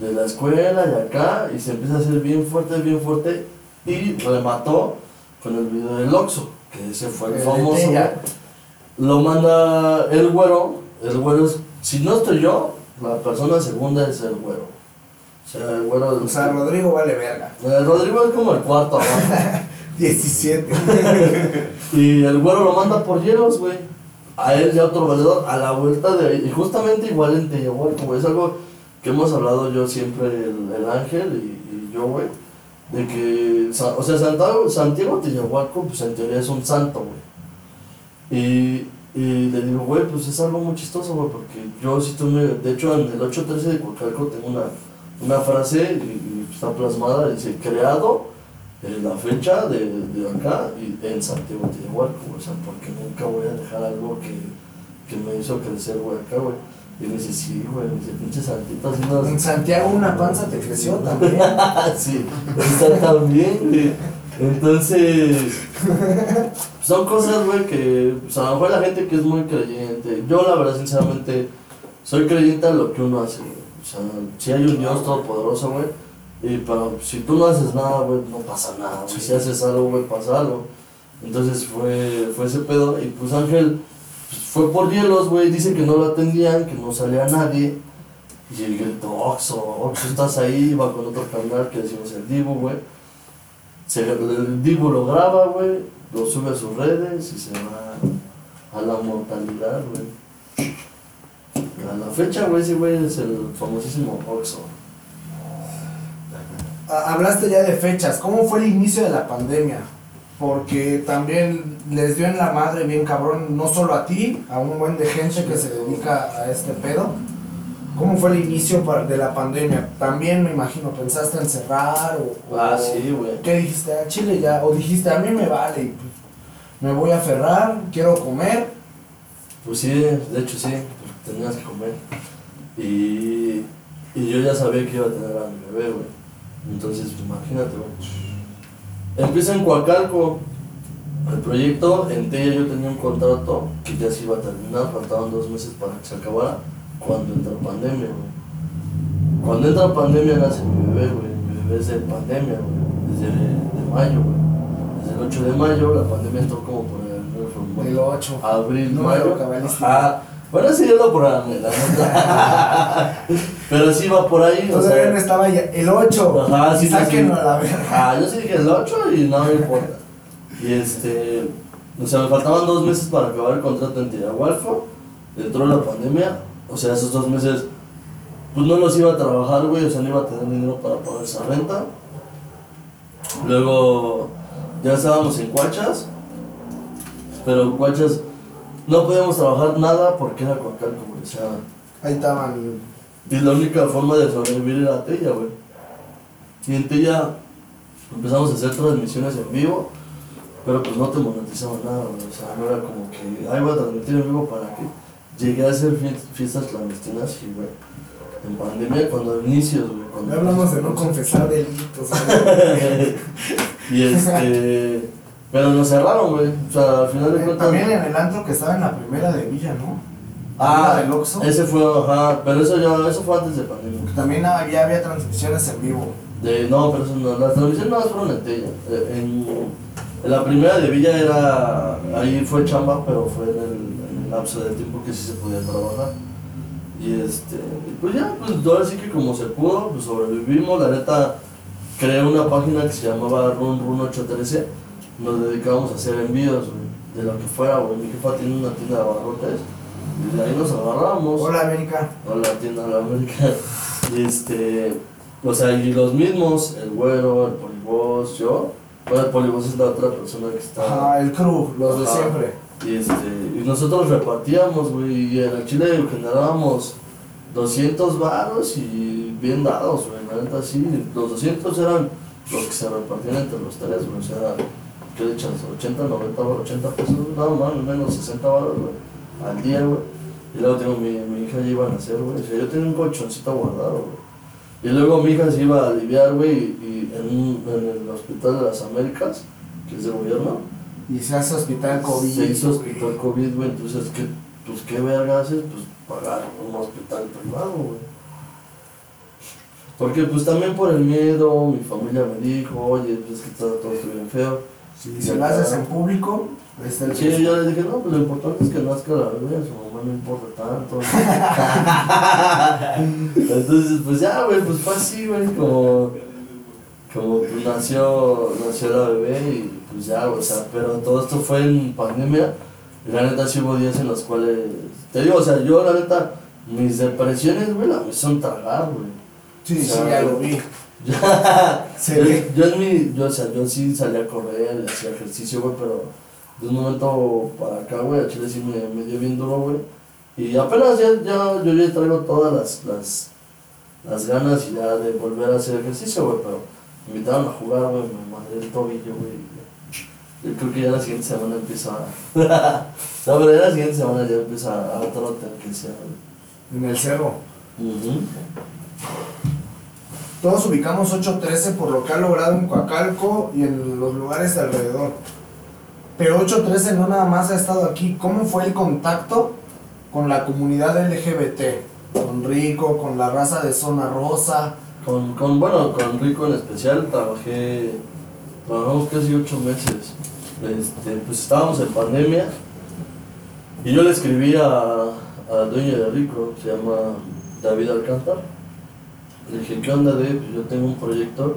De la escuela y acá. Y se empieza a hacer bien fuerte, bien fuerte. Y remató con el video del Oxxo. Que ese fue el, famoso lo manda el güero, el güero es, si no estoy yo, la persona segunda es el güero. O sea, el güero... O sea, Rodrigo vale verga. El Rodrigo es como el cuarto abajo. 17. y el güero lo manda por hielos, güey. A él y a otro valedor, a la vuelta de ahí. Y justamente igual en Teyahualco, güey. Es algo que hemos hablado yo siempre, el, Ángel y, yo, güey. De que, o sea, Santiago, Santiago Teyahualco, pues en teoría es un santo, güey. Y, y le digo, güey, pues es algo muy chistoso, güey, porque yo si tú me... De hecho, en el 813 de Cuacalco tengo una, una frase y, está plasmada, dice, creado en la fecha de, de acá y en Santiago Igualco, o sea, porque nunca voy a dejar algo que, que me hizo crecer, güey, acá, güey. Y me dice, sí, güey, me dice, pinche santito haciendo... En Santiago una panza te creció también. sí, está también, güey. Entonces, son cosas, güey, que pues, a lo mejor la gente que es muy creyente, yo la verdad, sinceramente, soy creyente a lo que uno hace, O sea, si hay un Dios todopoderoso, güey, y pero si tú no haces nada, güey, no pasa nada, Si haces algo, güey, pasa algo. Entonces fue, fue ese pedo, y pues Ángel fue por hielos, güey, dice que no lo atendían, que no salía nadie. Y el grito, Oxo, Oxo, estás ahí, iba con otro canal que decimos el Divo, güey el Divo lo graba, güey, lo sube a sus redes y se va a la mortalidad, güey. A la fecha, güey, ese güey es el famosísimo Oxxo. Hablaste ya de fechas, ¿cómo fue el inicio de la pandemia? Porque también les dio en la madre bien cabrón, no solo a ti, a un buen de gente que se dedica a este pedo, ¿Cómo fue el inicio de la pandemia? También me imagino, ¿pensaste en cerrar o, ah, sí, güey. ¿Qué dijiste? ¿A Chile ya? ¿O dijiste, a mí me vale, me voy a aferrar, quiero comer? Pues sí, de hecho sí, tenías que comer. Y, y yo ya sabía que iba a tener a mi bebé, güey. Entonces, pues, imagínate, güey. Empieza en Coacalco el proyecto, en Tella yo tenía un contrato que ya se iba a terminar, faltaban dos meses para que se acabara cuando entra pandemia, güey. Cuando entra pandemia nace mi bebé, güey. Mi bebé es de pandemia, güey. Desde de mayo, güey. Desde el 8 de mayo, la pandemia entró como por el, el 8. Abril, no, mayo. Ajá. Bueno, sí, yo lo programé, la. Pero sí va por ahí. o sea, estaba ya el 8. Ajá, sí, sí. la verdad. Ah, yo sí dije el 8 y no me importa. Y este. O sea, me faltaban dos meses para acabar el contrato en Tirahualco. Entró la pandemia o sea, esos dos meses, pues no los iba a trabajar, güey, o sea, no iba a tener dinero para pagar esa renta. Luego, ya estábamos en Cuachas, pero Cuachas, no podíamos trabajar nada porque era Coacalco, güey. O sea, Ahí estaban. y la única forma de sobrevivir era Tella, güey. Y en Tella empezamos a hacer transmisiones en vivo, pero pues no te monetizaban nada, güey. O sea, no era como que, ay, voy a transmitir en vivo para qué. Llegué a hacer fie- fiestas clandestinas y, güey, en pandemia, cuando inicios, güey. cuando- Ya hablamos de no confesar delitos. güey. y este. Pero nos cerraron, güey. O sea, al final de cuentas. También en el antro que estaba en la primera de Villa, ¿no? Ah, del Oxxo. ese fue, ajá. Pero eso ya, eso fue antes de pandemia. También había, había transmisiones en vivo. De, no, pero eso no, las transmisiones no fueron en Tella. Eh, En, en la primera de Villa era. Ahí fue chamba, pero fue en el, en el lapso de tiempo que sí se podía trabajar. Y este. Pues ya, pues ahora sí que como se pudo, pues sobrevivimos. La neta, creé una página que se llamaba Run Run 813. Nos dedicábamos a hacer envíos, güey, de lo que fuera, güey. Mi jefa tiene una tienda de abarrotes. Y de ahí nos agarramos. Hola, América. Hola, tienda de América. Y este, o sea, y los mismos, el güero, el polibos, yo. Bueno, el polibos es la otra persona que está. Ajá, el crew, los de Ajá. siempre. Y este, y nosotros repartíamos, güey, y en el Chile generábamos 200 varos y bien dados, güey, la neta sí. Los 200 eran los que se repartían entre los tres, güey, o sea, ¿qué le echas? 80, 90 varos, 80 pesos, nada más, menos 60 varos, güey, al día, güey. Y luego tengo mi, mi hija ya iba a nacer, güey, o sea, yo tenía un colchoncito guardado, güey. Y luego mi hija se iba a aliviar, güey, y en, un- en el Hospital de las Américas, que es de gobierno, Y se hace hospital COVID. se hizo hospital COVID, güey, entonces, ¿qué, pues, ¿qué verga haces? Pues pagar un hospital privado, güey. Porque, pues, también por el miedo, mi familia me dijo, oye, pues, es que todo, todo bien feo. Si se lo haces en público, está el Sí, yo le dije, no, pues, lo importante es que nazca la bebé, a su mamá no importa tanto. entonces, pues, ya, güey, pues, fue así, güey, como, como, pues, nació, nació la bebé y, pues, ya, o sea, pero todo esto fue en pandemia. Y la neta sí hubo días en los cuales, te digo, o sea, yo la neta, mis depresiones, güey, la me son tragar, güey. Sí, sí, O sea, ya lo vi. Yo, yo en mi, yo, o sea, yo sí salía a correr, hacía ejercicio, güey, pero de un momento para acá, güey, a Chile sí me, me dio bien duro, güey. Y apenas ya, ya, yo ya traigo todas las, las, las ganas y ya de volver a hacer ejercicio, güey, pero me invitaron a jugar, güey, me madré el tobillo, güey. Yo creo que ya la siguiente semana empieza a... no, pero ya la siguiente semana ya empieza a trote, que sea, güey. En el cerro. Ujú. Todos ubicamos 813 por lo que ha logrado en Coacalco y en los lugares de alrededor. Pero 813 no nada más ha estado aquí. ¿Cómo fue el contacto con la comunidad LGBT? Con Rico, con la raza de Zona Rosa. Con, con, bueno, con Rico en especial trabajé, trabajamos casi ocho meses. Este, pues estábamos en pandemia y yo le escribí a, al dueño de Rico, se llama David Alcántar. Le dije, ¿qué onda, Dave? Pues yo tengo un proyecto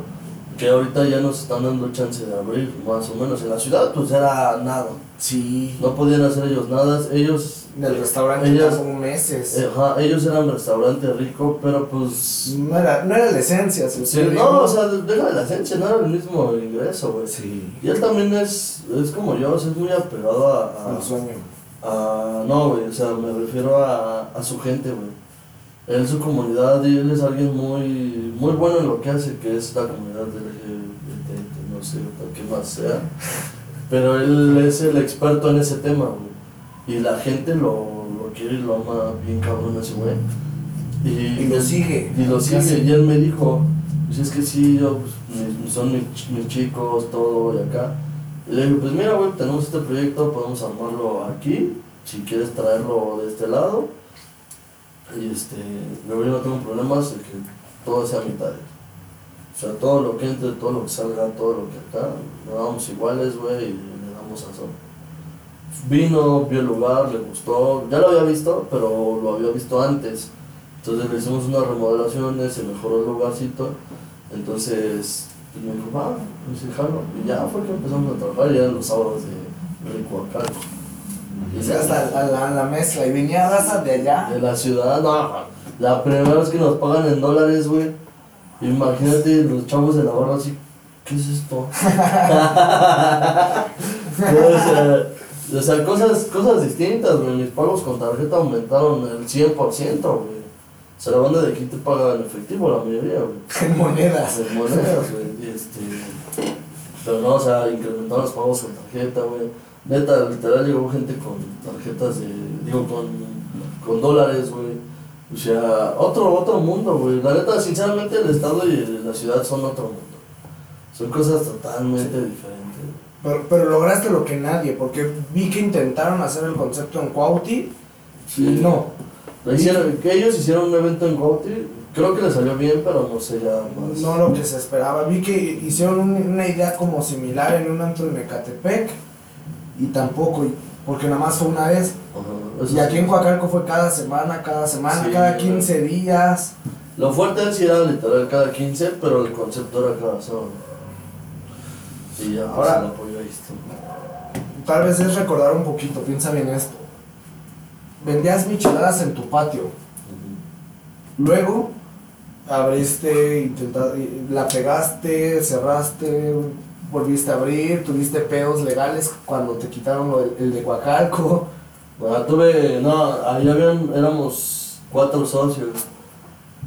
que ahorita ya nos están dando chance de abrir, más o menos. En la ciudad, pues era nada. Sí. No podían hacer ellos nada. Ellos. Del restaurante ellos, como meses. eh, ajá, ellos eran restaurante rico, pero pues no, era, no era la esencia, se Sí, no, o sea, deja de la esencia, no era el mismo ingreso, güey. Sí. Y él también es, es como yo, o sea, es muy apegado a... A, sueño. a- no, güey, o sea, me refiero a, a su gente, güey. Él, su comunidad, y él es alguien muy, muy bueno en lo que hace, que es la comunidad LGBT, no sé qué más sea. Pero él es el experto en ese tema, güey. Y la gente lo, lo quiere y lo ama bien cabrón ese güey. Y, Y lo sigue. y lo sigue, y él me dijo, pues es que sí, yo, pues, son mis, mis chicos, todo, y acá. Y le dije, pues mira, güey, tenemos este proyecto, podemos armarlo aquí, si quieres traerlo de este lado. Y este, luego yo no tengo problemas de que todo sea mitad. O sea, todo lo que entre, todo lo que salga, todo lo que acá, lo damos iguales, güey, y le damos sazón. Vino, vio el lugar, le gustó, ya lo había visto, pero lo había visto antes. Entonces le hicimos unas remodelaciones, se mejoró el lugarcito. Entonces pues me dijo, va, pues. Y ya fue que empezamos a trabajar, ya eran los sábados de Rico acá. Y se hasta la, la, la mezcla. Y venía raza de allá. De la ciudad, no, la primera vez que nos pagan en dólares, güey. Imagínate los chavos de la barra así, ¿qué es esto? No, o sea, O sea, cosas, cosas distintas, güey. Mis pagos con tarjeta aumentaron el 100%, güey. O sea, la banda de aquí te paga en efectivo, la mayoría, güey. En monedas. En monedas, güey. Este, pero no, o sea, incrementaron los pagos con tarjeta, güey. Neta, literal llegó gente con tarjetas de, digo, con, con dólares, güey. O sea, otro, otro mundo, güey. La neta, sinceramente, el estado y la ciudad son otro mundo. Son cosas totalmente diferentes. Pero, pero lograste lo que nadie, porque vi que intentaron hacer el concepto en Cuauti y no. Lo hicieron- que ellos hicieron un evento en Cuautla, creo que les salió bien, pero no sé ya más. No lo que se esperaba. Vi que hicieron un- una idea como similar en un antro en Ecatepec y tampoco, porque nada más fue una vez. Y aquí en Coacalco fue cada semana, cada semana, Sí, cada güey. 15 días. Lo fuerte sí era literal cada 15, pero el concepto era cada sábado. Y ya, pues Ahora- el apoyo ahí está. Tal vez es recordar un poquito, piensa bien esto. Vendías micheladas en tu patio. Luego abriste, intentaste, la pegaste, cerraste, volviste a abrir, tuviste pedos legales cuando te quitaron lo del- el de Coacalco. Bueno, tuve, no, ahí habían, éramos cuatro socios.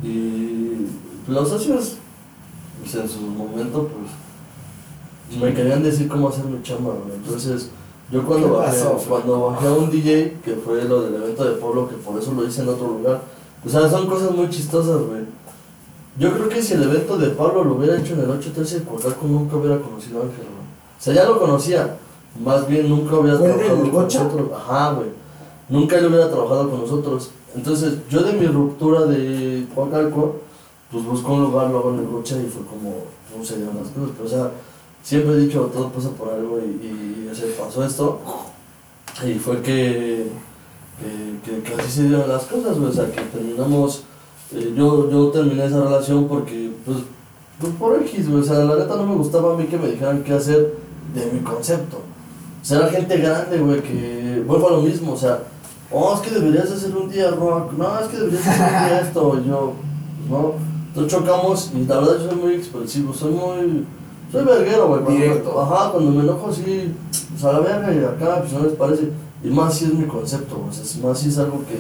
Y los socios, pues en su momento, pues, me querían decir cómo hacer mi chamba, güey. Entonces, yo cuando ¿Qué bajé, pasó? cuando bajé a un DJ, que fue lo del evento de Pueblo, que por eso lo hice en otro lugar, o sea, son cosas muy chistosas, güey. Yo creo que si el evento de Pablo lo hubiera hecho en el 813 de Coacalco, nunca hubiera conocido a Ángel. O sea, ya lo conocía, más bien nunca hubiera ¿Fue el del trabajado con Gocha? nosotros. Ajá, güey. Nunca él hubiera trabajado con nosotros. Entonces, yo de mi ruptura de Coacalco, pues busco un lugar luego en el Gocha y fue como, no se dieron las cosas. Pero, o sea, siempre he dicho, todo pasa por algo y, y, o sea, pasó esto. Y fue que, que, que, que así se dieron las cosas, güey. O sea, que terminamos, eh, yo, yo terminé esa relación porque, pues, pues por X, güey. O sea, la neta no me gustaba a mí que me dijeran qué hacer de mi concepto. O sea, era gente grande, güey, que vuelvo a lo mismo, o sea, oh, es que deberías hacer un día rock, no, es que deberías hacer un día esto, yo, no, entonces chocamos y la verdad yo soy muy expresivo, soy muy, soy verguero, güey, cuando- Directo. ajá, cuando me enojo así, pues a la verga y acá, pues no les parece, y más si es mi concepto, o sea, más si es algo que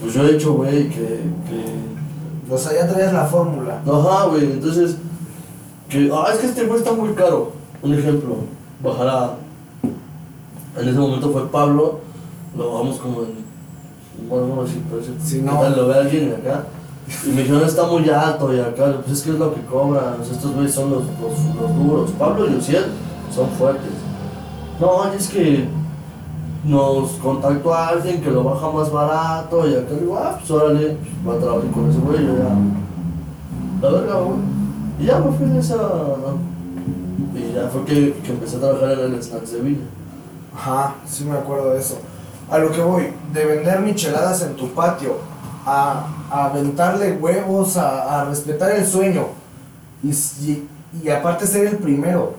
pues yo he hecho, güey, que, que, O sea, ya traías la fórmula. Ajá, güey, entonces, que, ah, es que este güey está muy caro. Un ejemplo, bajar a, en ese momento fue Pablo, lo bajamos como en, bueno, no sé, parece, Sí, no. ¿qué tal? lo ve alguien acá, y me dijeron, está muy alto, y acá, pues es que es lo que cobran, estos güeyes son los, los, los duros, Pablo y Luciel son fuertes. No, es que nos contactó alguien que lo baja más barato, y acá digo, ah, pues órale, pues, va a trabajar con ese güey, yo ya la verga, güey. Y ya me fui de esa. Y ya fue que, empecé a trabajar en el Snacks de Villa. Ajá, sí me acuerdo de eso. A lo que voy, de vender micheladas en tu patio, a, a aventarle huevos, a, a respetar el sueño, y, si- y aparte ser el primero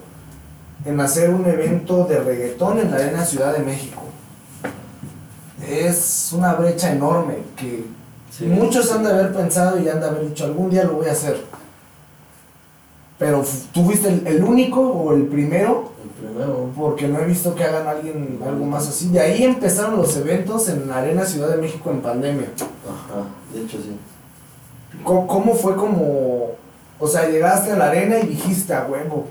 en hacer un evento de reggaetón en la Arena Ciudad de México. Es una brecha enorme que Sí. muchos han de haber pensado y han de haber dicho, algún día lo voy a hacer. Pero tú fuiste el, el único o el primero El primero. porque no he visto que hagan alguien algo más así. De ahí empezaron los eventos en la Arena Ciudad de México en pandemia. Ajá, de hecho sí. ¿Cómo, cómo fue como, o sea, llegaste a la arena y dijiste a huevo,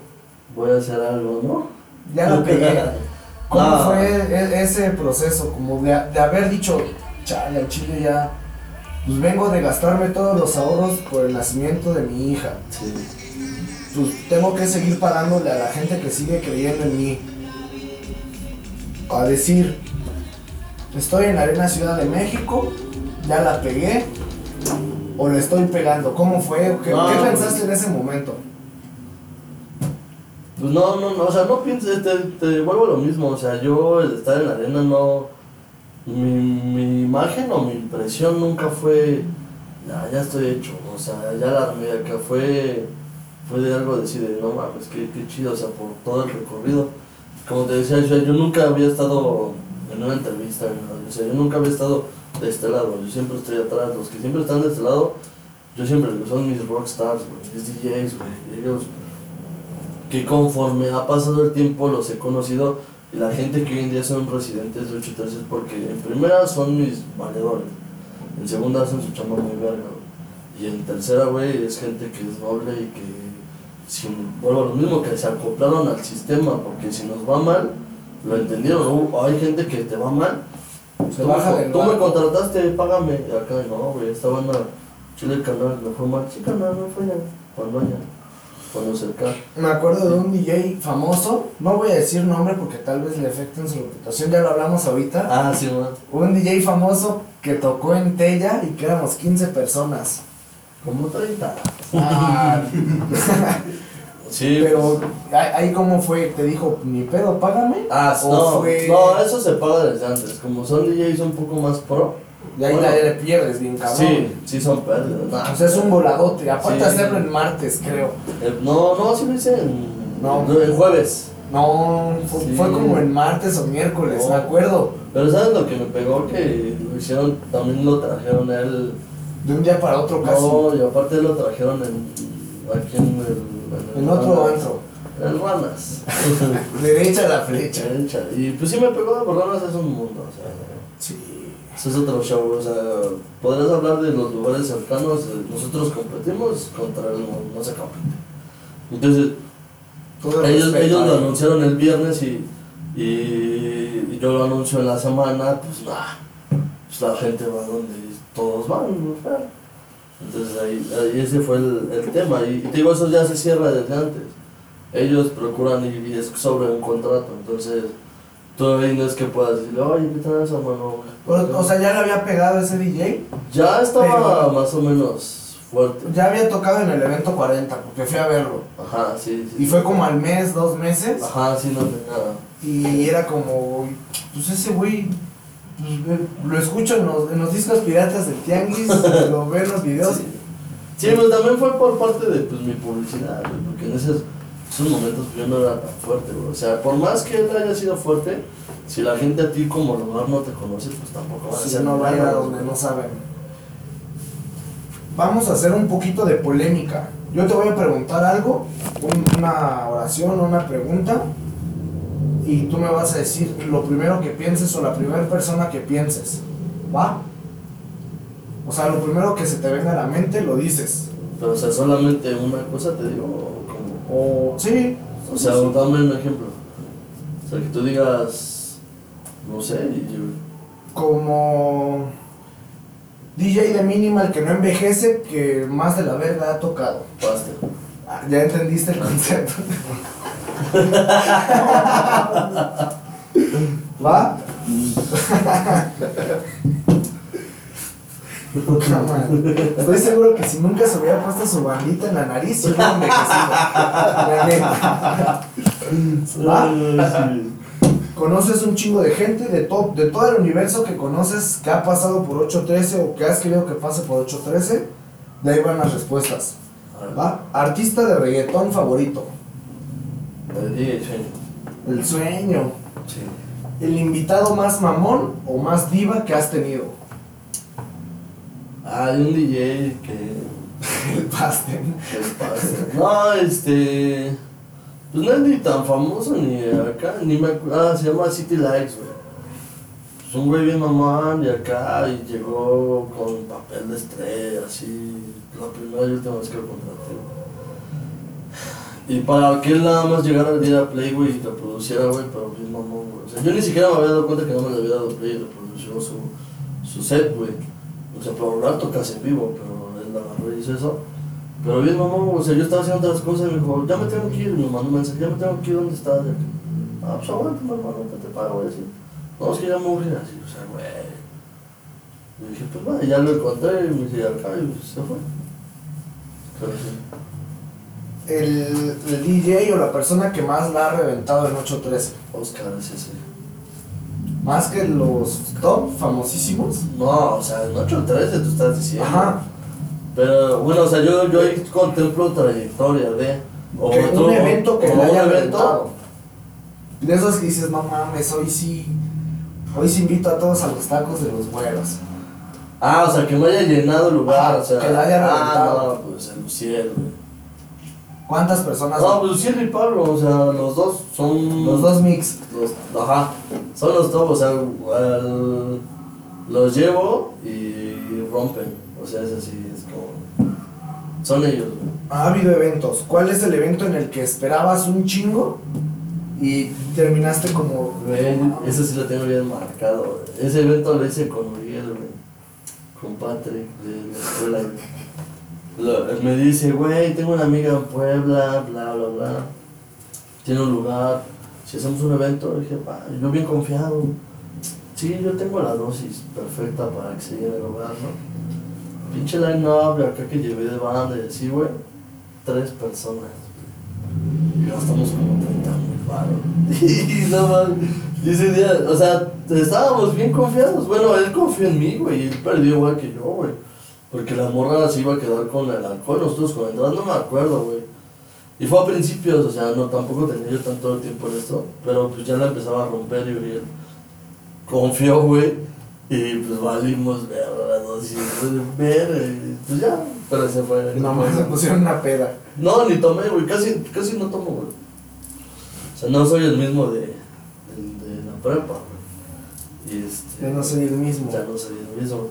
Voy a hacer algo, ¿no? ya la pegué? ¿Cómo Ah. fue e- ese proceso? Como de, de haber dicho, chale, al chile ya, pues vengo de gastarme todos los ahorros por el nacimiento de mi hija. Sí. pues tengo que seguir pagándole a la gente que sigue creyendo en mí. A decir, estoy en la Arena Ciudad de México, ya la pegué, o le estoy pegando. ¿Cómo fue? ¿Qué, No, qué pues- pensaste en ese momento? Pues no, no, no, o sea, no pienses, te, te vuelvo lo mismo, o sea, yo el estar en la arena no, mi, mi imagen o mi impresión nunca fue, ya, ya estoy hecho, o sea, ya la armé acá, fue, fue de algo decir, de, no mames, qué, qué chido, o sea, por todo el recorrido. Como te decía, yo, nunca había estado en una entrevista, o sea, yo nunca había estado de este lado, yo siempre estoy atrás, los que siempre están de este lado, yo siempre son mis rockstars, güey, mis DJs, güey, ellos que conforme ha pasado el tiempo los he conocido, Y la gente que hoy en día son residentes de 813 es porque en primera son mis valedores, en segunda hacen su chamba muy verga. Y en tercera, güey, es gente que es noble y que, si, bueno, lo mismo que se acoplaron al sistema, porque si nos va mal, lo entendieron, ¿no? hay gente que te va mal, Se tú, baja me, tú me contrataste, págame, y acá no, güey, esta banda, chile canal, me fue mal, sí canal, fue ya, cuando ya, Me acuerdo de un DJ famoso, no voy a decir nombre porque tal vez le afecten su reputación, ya lo hablamos ahorita. Ah, sí, man. Un DJ famoso que tocó en Tella y que éramos 15 personas. Como 30. Ah, Sí, pero ahí cómo fue, te dijo, ni pedo, págame. Ah, ¿O no, fue- no, eso se paga desde antes. Como son DJs un poco más pro. Y ahí bueno. le pierdes bien cabrón. Sí, sí son pérdidas. sea, es un voladote. Aparte Sí. de hacerlo en martes, creo. No, no, sí lo hice en, No. en jueves. No, fue, Sí. fue como en martes o miércoles, No. me acuerdo. Pero ¿sabes lo que me pegó? Que lo hicieron, también lo trajeron él. De un día para otro casi. No, y aparte lo trajeron en, aquí en el. en otro antro. En el Ranas. Derecha a la flecha. Derecha. Y pues sí me pegó, por Ranas es un mundo, o sea. Sí. Eso es otro show, o sea, podrías hablar de los lugares cercanos, eh, nosotros competimos contra el mundo, no se compite. Entonces, Todo ellos, ellos lo anunciaron el viernes y, y, yo lo anuncio en la semana, pues nah, pues la gente va donde todos van, ¿no? Entonces ahí, ahí ese fue el, el tema, y, y te digo, eso ya se cierra desde antes. Ellos procuran y, y es sobre un contrato, entonces ahí no es que puedas decirle, oye, ¿qué tal eso, hermano? Pero, o sea, ya le había pegado ese DJ. Ya estaba Pero- más o menos fuerte. Ya había tocado en el evento 40, porque fui a verlo. Ajá, sí, sí. Y fue como al mes, dos meses. Ajá, sí, no tenía. Y era como, pues ese güey, pues, lo escucho en los, en los discos piratas del Tianguis, lo veo en los videos. Sí, Sí, pero también fue por parte de pues, mi publicidad, güey, porque en esos, esos momentos yo no era tan fuerte, güey. O sea, por más que él haya sido fuerte, si la gente a ti como lugar no te conoce, pues tampoco va a Si ser no nada, vaya a donde no saben. Vamos a hacer un poquito de polémica. Yo te voy a preguntar algo, un- una oración, una pregunta, y tú me vas a decir lo primero que pienses o la primera persona que pienses. ¿Va? O sea, lo primero que se te venga a la mente lo dices. Pero, o sea, solamente una cosa te digo, o sí. O sea, dame un ejemplo. O sea, que tú digas, no sé, y yo, como DJ de Minimal que no envejece, que más de la verga ha tocado. basta. Ah, Ya entendiste el concepto. ¿Va? Estoy seguro que si nunca se hubiera puesto su bandita en la nariz, se hubiera envejecido. La neta. Conoces un chingo de gente de, to- de todo el universo que conoces que ha pasado por 813 o que has querido que pase por 813. De ahí van las respuestas. ¿Va? Artista de reggaetón favorito. El sueño. El sueño. Sí. El invitado más mamón o más diva que has tenido. Hay un DJ que. El Pasten. que pasa. No, este. Pues no es ni tan famoso ni acá, ni me acu- Ah, se llama City Lights, güey. Es un güey bien mamán de acá y llegó con papel de estrella, así. La primera y última vez que lo contraté. Y para que él nada más llegara al día a Play, güey, y reproduciera, güey, pero bien mamón, güey. O sea, yo ni siquiera me había dado cuenta que no me le había dado Play y reprodució su, su set, güey. O sea, por hablar tocas en vivo, pero él agarró y hizo eso. Pero bien mamón, o sea, yo estaba haciendo otras cosas y me dijo, ya me tengo que ir, y me mandó un mensaje, ya me tengo que ir, ¿dónde estás? Ah, pues aguanta, hermano, que te pago, y así. No, es que ya me urge, así, o sea, güey. Y dije, pues va, y ya lo encontré, y me dice, acá, y pues, se fue. Pero sí. El, el DJ o la persona que más la ha reventado en 813. Oscar es ese. Más que los top famosísimos. No, o sea, en 8-13 tú estás diciendo. Ajá. Pero bueno, o sea, yo, yo ahí contemplo trayectoria de. O que un evento que le haya evento. De esos que dices, no mames, hoy sí. Hoy sí invito a todos a los tacos de los güeros. Ah, o sea, que me haya llenado el lugar, Ajá, o sea. que la haya ah, reventado. no, pues el Luciel, güey. ¿Cuántas personas? No, pues Luciel y Pablo, o sea, los dos son... Los dos mix. Los, ajá, son los top, o sea, al- los llevo y rompen. O sea, es así, es como... Son ellos. Ha habido eventos. ¿Cuál es el evento en el que esperabas un chingo y terminaste como... Güey, ese sí lo tengo bien marcado. Ese evento lo hice con güey. Con Patrick de la escuela, me dice, güey, tengo una amiga en Puebla, bla, bla, bla. Tiene un lugar. Si hacemos un evento, dije, yo bien confiado. Sí, yo tengo la dosis perfecta para llene el lugar, ¿no? Pinche line-up de acá que llevé de banda y así, güey. Tres personas. Y gastamos como 30 mil baros. Y no mames. Y ese día, o sea, estábamos bien confiados. Bueno, él confió en mí, güey, y él perdió igual que yo, güey. Porque la morra se iba a quedar con el alcohol, nosotros con entradas, no me acuerdo, güey. Y fue a principios, o sea, no tampoco tenía yo tanto tiempo en esto, pero pues ya la empezaba a romper y Uriel confió, güey. Y pues valimos ver la dosis, ver, pues ya, pero se fue. Nomás se pusieron una peda. No, ni tomé, güey, casi, casi no tomo, güey. O sea, no soy el mismo de, de, de la prepa, güey. Y este, Yo no soy el mismo. Ya no soy el mismo.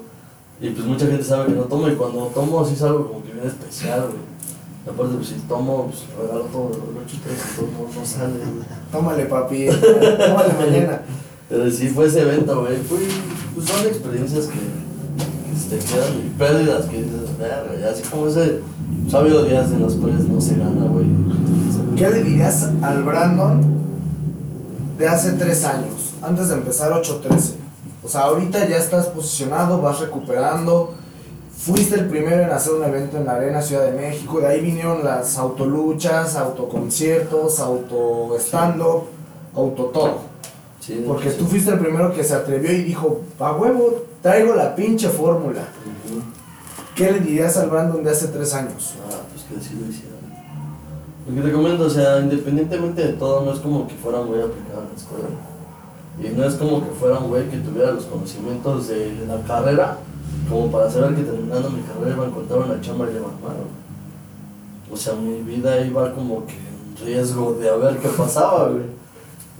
Y pues mucha gente sabe que no tomo y cuando tomo sí es algo como que bien especial, güey. Aparte, pues si tomo, pues regalo todo los todo no, no sale. Tómale, papi. Tómale mañana. Pero sí fue ese evento, güey. Pues son experiencias que, te quedan y pérdidas que dices, verga, así como ese. Pues ha habido días en los cuales no se gana, güey. ¿Qué le dirías al Brandon de hace tres años, antes de empezar 8-13? O sea, ahorita ya estás posicionado, vas recuperando. Fuiste el primero en hacer un evento en la Arena Ciudad de México. De ahí vinieron las autoluchas, autoconciertos, auto stand-up, auto todo. Sí, Porque tú fuiste el primero que se atrevió y dijo, a huevo, traigo la pinche fórmula. ¿Qué le dirías al Brandon de hace tres años? Ah, pues que sí lo hicieron. Porque te comento, o sea, independientemente de todo, no es como que fuera un güey aplicado en la escuela. Y no es como que fuera un güey que tuviera los conocimientos de la carrera, como para saber que terminando mi carrera iba a encontrar una chamba y llevar mano. O sea, mi vida iba como que en riesgo de ver qué pasaba, güey.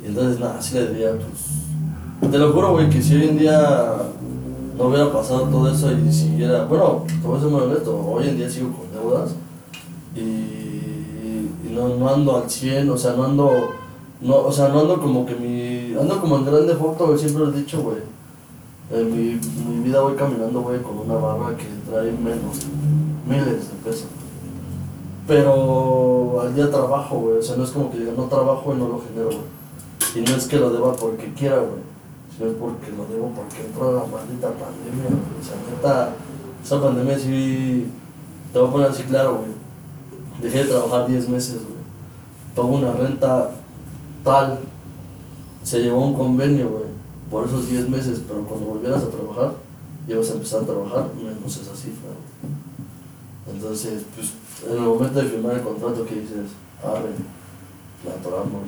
Y entonces, nada, así le diría, pues. Te lo juro, güey, que si hoy en día no hubiera pasado todo eso y siguiera. Bueno, te voy a muy honesto, hoy en día sigo con deudas y, y no, no ando al 100, o sea, no ando. No, o sea, no ando como que mi. Ando como en grande foto, güey, siempre lo he dicho, güey. En mi, mi vida voy caminando, güey, con una barra que trae menos, miles de pesos. Pero al día trabajo, güey, o sea, no es como que diga, no trabajo y no lo genero, güey. Y no es que lo deba porque quiera, güey, sino es porque lo debo porque entró la maldita pandemia, güey. O sea, neta, esa pandemia sí, te voy a poner así claro, güey. Dejé de trabajar 10 meses, güey. Pago una renta tal, se llevó un convenio, güey, por esos 10 meses, pero cuando volvieras a trabajar, ibas a empezar a trabajar menos esa cifra. Entonces, pues, en el momento de firmar el contrato, ¿qué dices? Arre, la atoramos.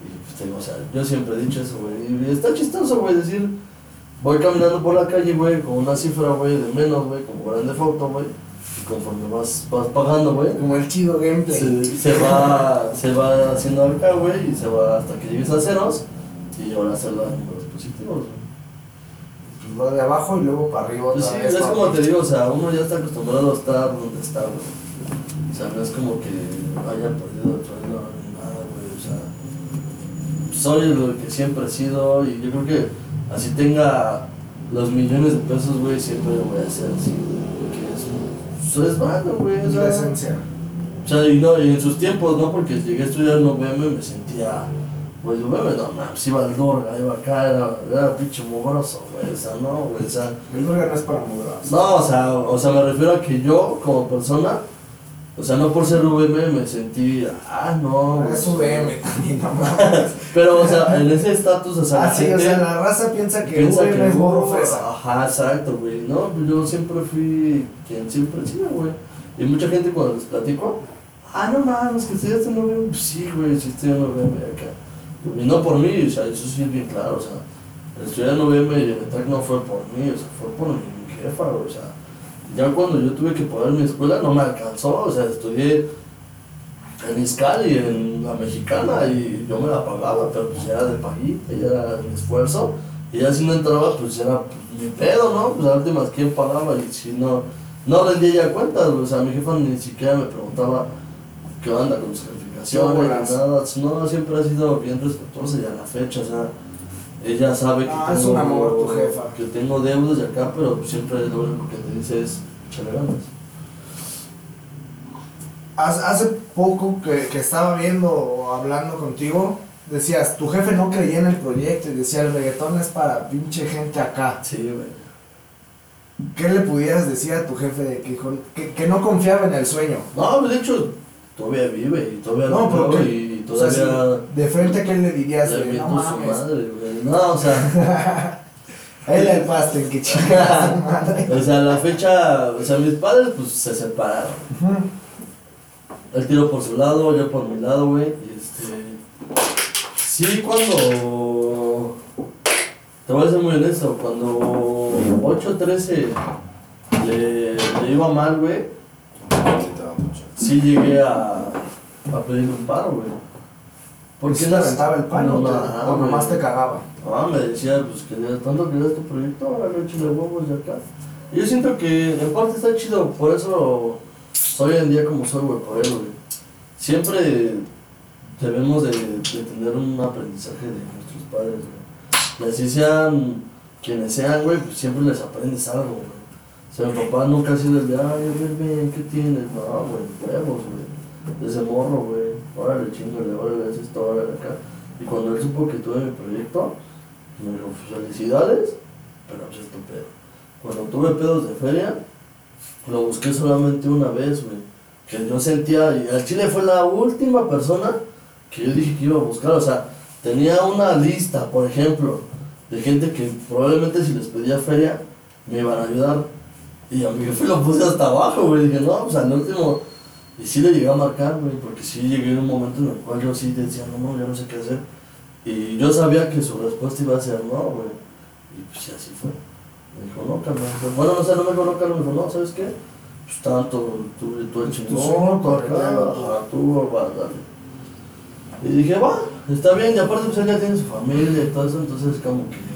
Y pues te digo, o sea, yo siempre he dicho eso, güey. Y está chistoso, güey, decir, voy caminando por la calle, güey, con una cifra, güey, de menos, güey, como grande foto, güey. Y conforme vas, vas pagando, güey, Como el chido gameplay. se, se va, se va haciendo acá, güey, y se va hasta que llegues a ceros. Y ahora hacer los números positivos. Pues va de abajo y luego para arriba otra Pues sí, vez. es como te digo, o sea, uno ya está acostumbrado a estar donde está, güey. O sea, no es como que haya perdido el sueño ni nada, güey. O sea, soy lo que siempre he sido y yo creo que así tenga los millones de pesos, güey, siempre voy a ser así, güey. Porque es, eso es malo, güey. O Es la sea, esencia. o sea, y, no, y en sus tiempos, ¿no? Porque llegué a estudiar en UVM me sentía, pues UVM, no mames, iba al Dorga, iba acá, era, era pinche mugroso, güey, o sea, no, güey, o sea, El Durga no es para mudas. no, o sea, o sea, me refiero a que yo, como persona, o sea, no por ser UVM me sentí, ah, no, güey. Es VM también, no mames. Pero, o sea, en ese estatus, o sea, la Ah, sí, o sea, la raza piensa que piensa VM es morro fresa. Ajá, exacto, güey, no, pues yo siempre fui quien siempre sido, güey. Y mucha gente cuando les platico, ah, no mames, que estudiaste en UVM, pues sí, güey, sí estoy en UVM acá. Y no por mí, o sea, eso sí es bien claro, o sea, el estudiar en UVM y el TEC no fue por mí, o sea, fue por mi jefa, o sea, ya cuando yo tuve que pagar mi escuela no me alcanzó, o sea, estudié en Iscali, en la mexicana, y yo me la pagaba, pero pues era de pajita, y era mi esfuerzo. Y ya si no entraba, pues era mi pedo, ¿no? Pues a últimas quién pagaba, y si no, no rendía ya cuentas, o sea, mi jefa ni siquiera me preguntaba qué onda con mis Buenas. nada. No, siempre ha sido bien respetuosa y a la fecha, o sea, ella sabe que, Ah, es tengo, un amor tu jefa. que tengo deudas de acá, pero siempre lo único que te dice es, échale ganas. Hace poco que, que estaba viendo o hablando contigo, decías, tu jefe no creía en el proyecto y decía, el reggaetón es para pinche gente acá. Sí, güey. ¿Qué le pudieras decir a tu jefe de que, que, que no confiaba en el sueño? No, pues, de hecho, todavía vive y todavía No, ¿qué? y O sea, todavía si de frente, ¿qué le dirías? le no madre, güey. No, o sea, Él el pastel, que madre. o sea, la fecha, o sea, mis padres pues se separaron. Él tiró por su lado, yo por mi lado, güey. Y este. Sí, cuando. Te voy a ser muy honesto, cuando 8-13 le, le iba mal, güey, sí llegué a, a pedirle un paro, güey. ¿Por qué no- le aventaba el palo? No, o, ajá, o nomás güey. te cagaba? Ah, me decía, pues que tanto querías tu proyecto, ahora le échale huevos de acá. Y yo siento que en parte está chido, por eso soy hoy en día como soy, güey, por él, güey. Siempre debemos de, de tener un aprendizaje de nuestros padres, güey. Y así sean quienes sean, güey, pues siempre les aprendes algo, güey. Sea, mi papá nunca ha sido el de, ay, bien, ¿qué tienes? No, güey, huevos, güey. Desde morro, güey. Órale, chingale, órale, haz esto, órale acá. Y cuando él supo que tuve mi proyecto, me dijo, pues, felicidades, pero pues es tu pedo. Cuando tuve pedos de feria, lo busqué solamente una vez, güey. Que yo sentía, y al Chile fue la última persona que yo dije que iba a buscar. O sea, tenía una lista, por ejemplo, de gente que probablemente si les pedía feria, me iban a ayudar. Y a mi jefe lo puse hasta abajo, güey. Dije, no, pues al último. Y sí le llegué a marcar, güey, porque sí llegué en un momento en el cual yo sí decía, no, no, yo no sé qué hacer. Y yo sabía que su respuesta iba a ser no, güey. Y pues sí, así fue. Me dijo, no, carnal. Bueno, no sé, no me dijo, no. Me dijo, no, ¿sabes qué? Pues tanto, tú, tú el Tu chingón, tú acá, ajá, tú, va, dale. Y dije, va, está bien. Y aparte, pues él ya tiene su familia y todo eso, entonces como que...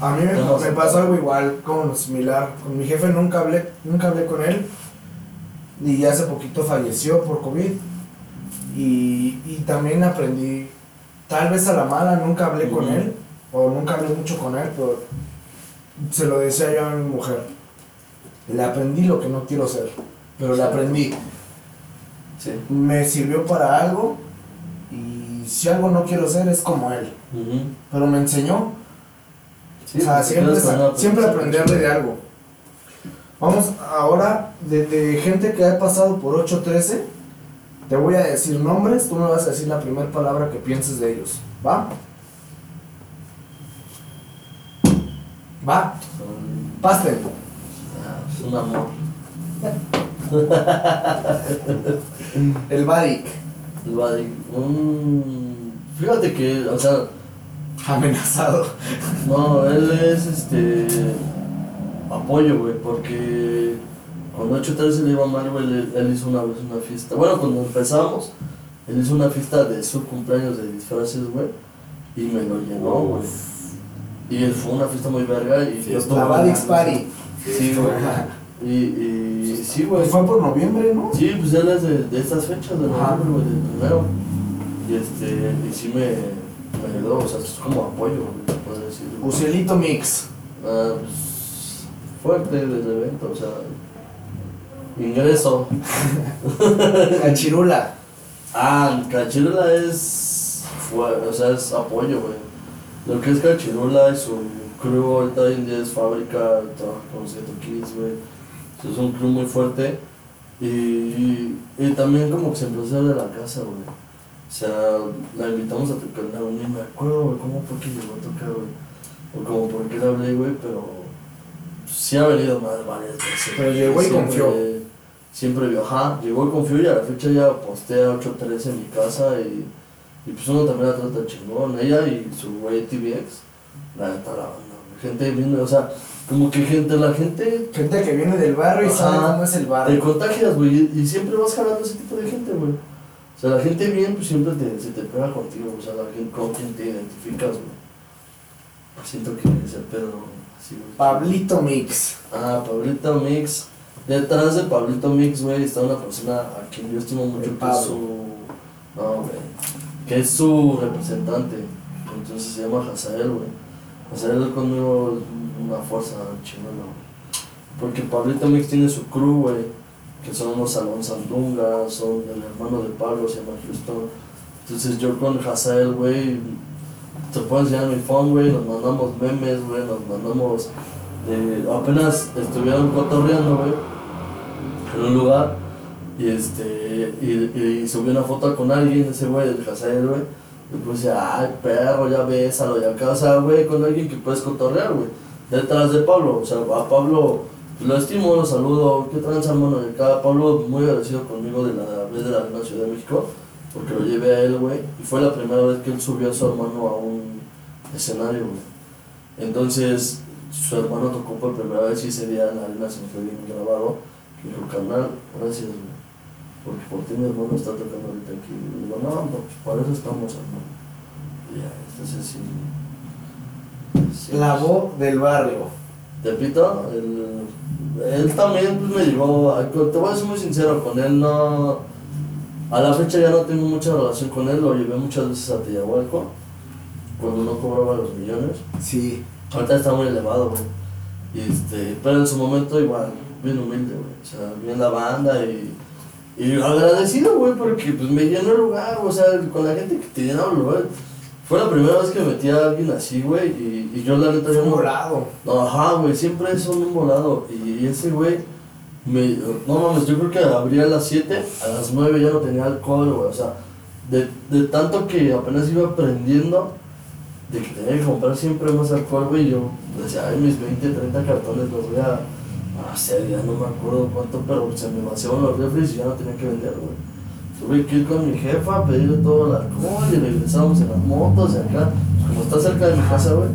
A, mí me, pasó algo igual, como similar. Con mi jefe nunca hablé, nunca hablé con él. Y hace poquito falleció por COVID. Y, y también aprendí, tal vez a la mala, nunca hablé con él. O nunca hablé mucho con él, pero se lo decía yo a mi mujer. Le aprendí lo que no quiero ser. Pero le aprendí. Sí. Me sirvió para algo. Y si algo no quiero ser, es como él. Pero me enseñó Sí, o sea, porque siempre, aprenderle de algo. Vamos ahora, de, de gente que ha pasado por 813, te voy a decir nombres, tú me vas a decir la primera palabra que pienses de ellos. ¿Va? ¿Va? Pastel. ah, Es un amor. El Badik. El Vadik, un... Fíjate que, o sea, Amenazado. no, él es este. apoyo, güey, porque cuando 813 le iba mal, güey, él, él hizo una vez una fiesta. Bueno, cuando empezamos, él hizo una fiesta de su cumpleaños de disfraces, güey, y me lo llenó, güey. Y él fue una fiesta muy verga y yo La estuve ganando. Party. Sí, güey. Y, y sí, güey. Fue por noviembre, ¿no? Sí, pues él es de, de estas fechas, de noviembre, güey, del primero. Y este, y sí me ayudó, o sea, es como apoyo, puedo decir. Ucielito Mix. Ah, pues, fuerte del evento, o sea, ingreso. Cachirula. Ah, Cachirula es, o sea, es apoyo, güey. Lo que es Cachirula y su crew ahorita hoy en día es fábrica, trabaja con Seto Kids, güey. Es un crew muy fuerte. Y, y también como que se empezó de la casa, güey. O sea, la invitamos a tocar una ni me acuerdo, güey, cómo fue que llegó a tocar, güey. O como por qué le hablé, güey, pero sí ha venido más varias veces. Pero llegó y Siempre- confió. Siempre vio, ajá, llegó y confió y a la fecha ya postea 8-3 en mi casa y, y pues uno también la trata chingón. Ella y su güey TVX, la neta la banda. Gente bien, o sea, como que gente, la gente Gente que viene del barrio y sabe cómo es el te barrio. contagias, güey, y- y siempre vas jalando ese tipo de gente, güey. O sea, la gente bien, pues siempre te, se te pega contigo, o sea, la gente con quien te identificas, güey. Siento que es el pedo, así, güey. Pablito Mix. Ah, Pablito Mix. Detrás de Pablito Mix, güey, está una persona a quien yo estimo mucho, que es su... No, güey. Que es su representante. Entonces se llama Hazael, güey. Hazael conmigo es una fuerza chingona, güey. Porque Pablito Mix tiene su crew, güey. Que son los Salón Sandunga, son el hermano de Pablo, se llama Houston. Entonces yo con Hazael, güey, te puedo enseñar mi phone, güey, nos mandamos memes, güey, nos mandamos... eh, apenas estuvieron cotorreando, güey, en un lugar, y este, y, y subí una foto con alguien, ese güey, el Hazael, güey, y puse, ay, perro, ya bésalo, ya acá, o sea, güey, con alguien que puedes cotorrear, güey, detrás de Pablo, o sea, a Pablo lo estimo, lo saludo, qué tranza, hermano, y acá, Pablo muy agradecido conmigo de la vez de la Arena Ciudad de México, porque lo llevé a él, güey, y fue la primera vez que él subió a su hermano a un escenario, güey. Entonces, su hermano tocó por primera vez y ese día en la arena se me fue bien grabado. Me dijo, carnal, gracias, güey. Porque por ti mi hermano está tocando ahorita aquí. Y digo, no, pues para eso estamos, hermano. Y ya, entonces sí. sí. La voz del barrio. Tepito, él, él también pues, me llegó, a- te voy a ser muy sincero, con él no, a la fecha ya no tengo mucha relación con él, lo llevé muchas veces a Tillahualco, cuando no cobraba los millones, Sí. ahorita está muy elevado, güey, y este, pero en su momento igual, bien humilde, güey, o sea, bien la banda y, y agradecido, güey, porque pues me llenó el lugar, o sea, con la gente que te llenaba el lugar, fue la primera vez que metí a alguien así, güey, y, y yo la neta yo Un volado. No, ajá, güey, siempre son un volado. Y ese güey, me, no mames, yo creo que abría a las 7, a las 9 ya no tenía alcohol, güey. O sea, de, de tanto que apenas iba aprendiendo, de que tenía que comprar siempre más alcohol, güey, yo decía, ay, mis 20, 30 cartones los voy a a hacer, ya no me acuerdo cuánto, pero se me vaciaban los refres y ya no tenía que vender, güey. Tuve que ir con mi jefa, pedirle todo el alcohol y regresamos en las motos y acá, como está cerca de mi casa, güey.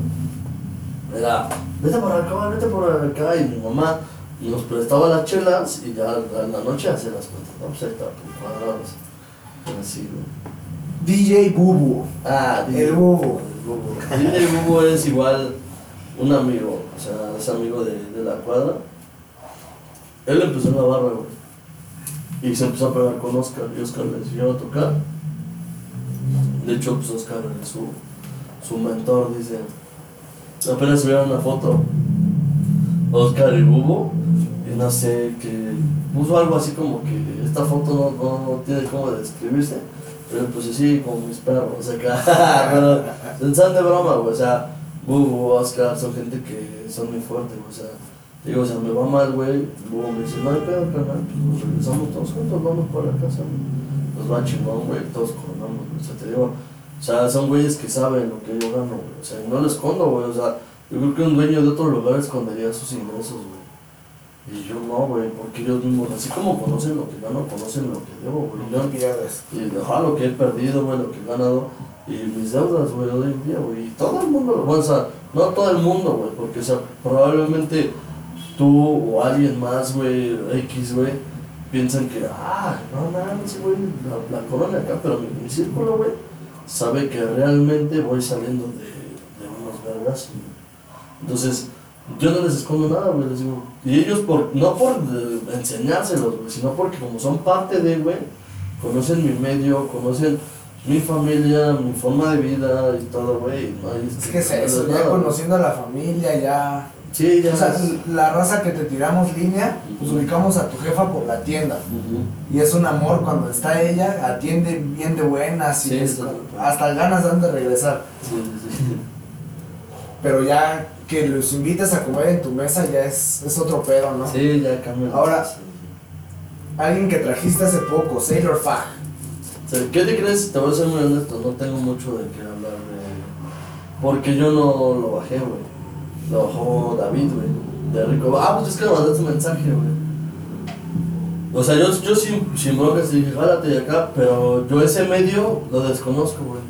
Era, vete por acá, vete por acá, y mi mamá nos prestaba las chelas y ya en la noche hacía las cuentas, no, pues ahí está, pues, cuadrados. Así, güey. DJ Bubu. Ah, El Bubu. El Bubu. DJ Bubu es igual un amigo, o sea, es amigo de, de la cuadra. Él empezó en la barra, güey. Y se empezó a pegar con Oscar, y Oscar le enseñó a tocar. De hecho, pues Oscar su, su mentor, dice. Apenas subieron una foto, Oscar y Bubu, y no sé, que puso algo así como que esta foto no, no, no tiene cómo describirse, pero pues así como mis perros acá, pero pensando de broma, güey, o sea, Bubu, Oscar, son gente que son muy fuertes, o sea, digo, o sea, me va mal, güey, Bubu me dice, no hay pedo, carnal, pues nos regresamos todos juntos, vamos para la casa, güey. nos va chingón, güey, todos coronamos, güey, o sea, te digo, o sea, son güeyes que saben lo que yo gano, güey, o sea, no lo escondo, güey, o sea, yo creo que un dueño de otro lugar escondería sus ingresos, güey. Y yo no, güey, porque ellos mismos, así como conocen lo que gano, conocen lo que debo, güey. No pierdes. y ajá, lo que he perdido, güey, lo que he ganado, y mis deudas, güey, hoy en día, güey. Y todo el mundo, bueno, o sea, no todo el mundo, güey, porque, o sea, probablemente tú o alguien más, güey, X, güey, piensan que, ah, no, nada, ese güey, la, la corona acá, pero mi, mi círculo, güey, sabe que realmente voy saliendo de, de unos vergas. Entonces, yo no les escondo nada, güey, les digo. Y ellos, por, no por enseñárselos, güey, sino porque como son parte de, güey, conocen mi medio, conocen mi familia, mi forma de vida y todo, güey. No Es que es no hay eso, ya conociendo a la familia, ya. Sí, ya O sea, la raza que te tiramos línea, pues ubicamos a tu jefa por la tienda. Y es un amor cuando está ella, atiende bien de buenas y Sí, es- hasta ganas dan de regresar. Sí, sí, sí. Pero ya que los invites a comer en tu mesa ya es, es otro pedo, ¿no? Sí, ya cambia. Ahora-. Alguien que trajiste hace poco, Sailor Fag. ¿Qué te crees? Te voy a ser muy honesto, no tengo mucho de qué hablar de... Porque yo no lo bajé, güey. Lo bajó David, güey. De Rico. Ah, pues es que le mandaste un mensaje, güey. O sea, yo, yo sin, sin broncas dije, jálate de acá, pero yo ese medio lo desconozco, güey.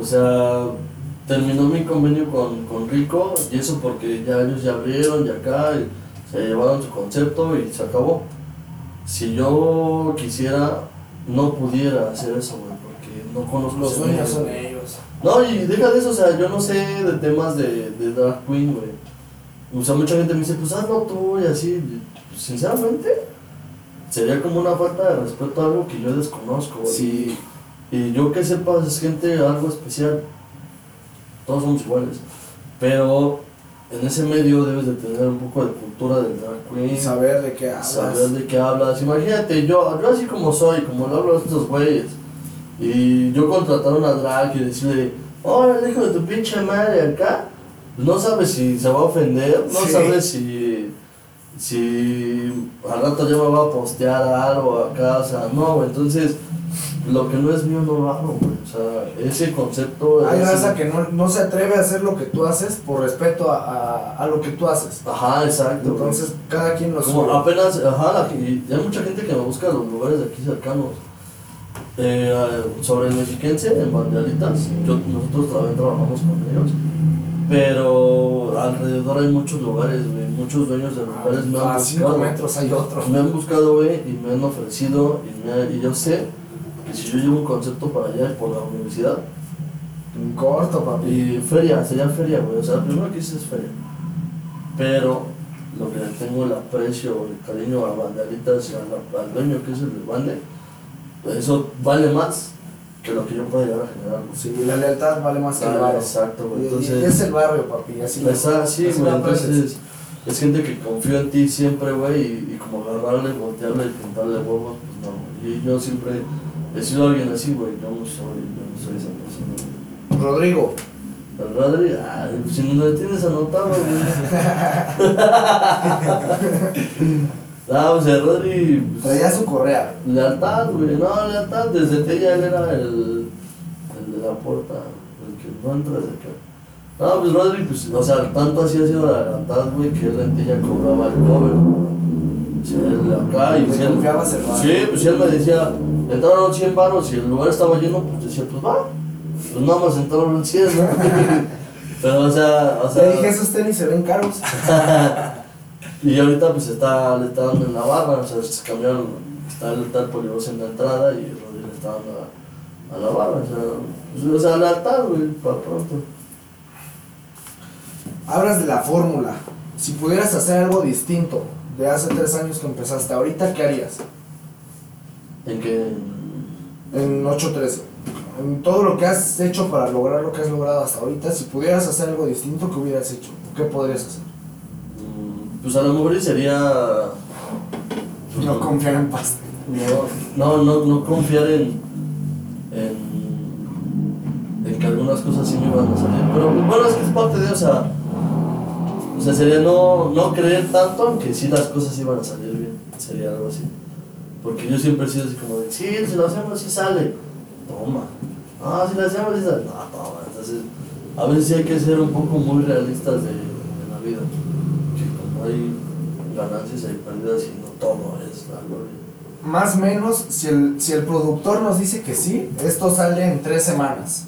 O sea, terminó mi convenio con, con Rico y eso porque ya ellos ya abrieron y acá y se llevaron su concepto y se acabó. Si yo quisiera, no pudiera hacer eso, güey, porque no conozco Los medio. No, y deja de eso, o sea, yo no sé de temas de, de drag queen, güey. O sea, mucha gente me dice, pues hazlo tú y así. pues, sinceramente, sería como una falta de respeto a algo que yo desconozco. güey. Sí. Y yo que sepa, es gente algo especial. Todos somos iguales. Pero en ese medio debes de tener un poco de cultura del drag queen. Y saber de qué hablas. Saber de qué hablas. Imagínate, yo, yo así como soy, como lo hablo a estos güeyes. Y yo contratar a una drag y decirle, hola, hijo de tu pinche madre acá. pues no sabes si se va a ofender, no Sí. sabes si, si al rato ya me va a postear algo acá, o sea, no, entonces lo que no es mío no lo hago, güey. O sea, ese concepto. Hay raza que no, no se atreve a hacer lo que tú haces por respeto a, a, a lo que tú haces. Ajá, exacto. güey. Entonces, cada quien lo Como apenas, ajá, y hay mucha gente que me busca los lugares de aquí cercanos. Eh, sobre el mexiquense, en Bandealitas, yo, nosotros también trabajamos con ellos. Pero alrededor hay muchos lugares, güey. Muchos dueños de lugares me han buscado. metros hay otro. Me han buscado, güey, y me han ofrecido. Y, me- y yo sé que si yo llevo un concepto para allá por la universidad, En corto, papi. y feria, sería feria, güey. O sea, primero que hice es feria. Pero lo que le tengo el aprecio, el cariño a Bandalitas y al, al dueño que es el de Bande, eso vale más que lo que yo pueda llegar a generar. Sí, la lealtad vale más que el barrio. Exacto, güey. Y- y Entonces, es el barrio, papi. Así está así, así güey. Entonces, es gente que confía en ti siempre, güey. Y, y como agarrarle, voltearle y pintarle huevos, pues no. güey. Y yo siempre he sido alguien así, güey. Yo no soy, yo no soy esa persona. güey. Rodrigo, El Rodri, ay, si no lo tienes anotado, güey. ah, pues el Rodri, pues, traía su correa. lealtad, güey. No, lealtad, desde que ella él era el, el de la puerta, el que no entra desde acá. No, pues Rodri, pues, o sea, tanto así ha sido la lealtad, güey, que él en ella cobraba el cover. Sí, él acá y si él, el barrio. Sí, pues él me decía, entraron 100 baros y el lugar estaba lleno, pues decía, pues va. Pues nada más entraron 100, ¿no? Pero, o sea, o sea. Le dije, esos tenis se ven caros. y ahorita pues está, le está dando en la barra, o sea, se cambiaron, está el tal polivoz en la entrada y Rodri le está dando a, a la barra, o sea, pues, o sea, lealtad, güey, para pronto. Hablas de la fórmula. Si pudieras hacer algo distinto de hace tres años que empezaste, ahorita, ¿qué harías? En que. En 813. En todo lo que has hecho para lograr lo que has logrado hasta ahorita, si pudieras hacer algo distinto, ¿qué hubieras hecho? ¿Qué podrías hacer? Pues a lo mejor y sería. pues, No confiar en pasta. No, no, no, no confiar en, en, en que algunas cosas sí me iban a salir. Pero bueno, es que es parte de, o sea, o sea, sería no, no creer tanto en que sí las cosas iban a salir bien. Sería algo así. Porque yo siempre he sido así como de, sí, si lo hacemos sí sale. Toma. Ah, si lo hacemos sí sale. No, toma. Entonces, a veces sí hay que ser un poco muy realistas de, de la vida. Ganancias, hay pérdidas y no todo es la gloria. Más o menos, si el, si el productor nos dice que sí, esto sale en tres semanas.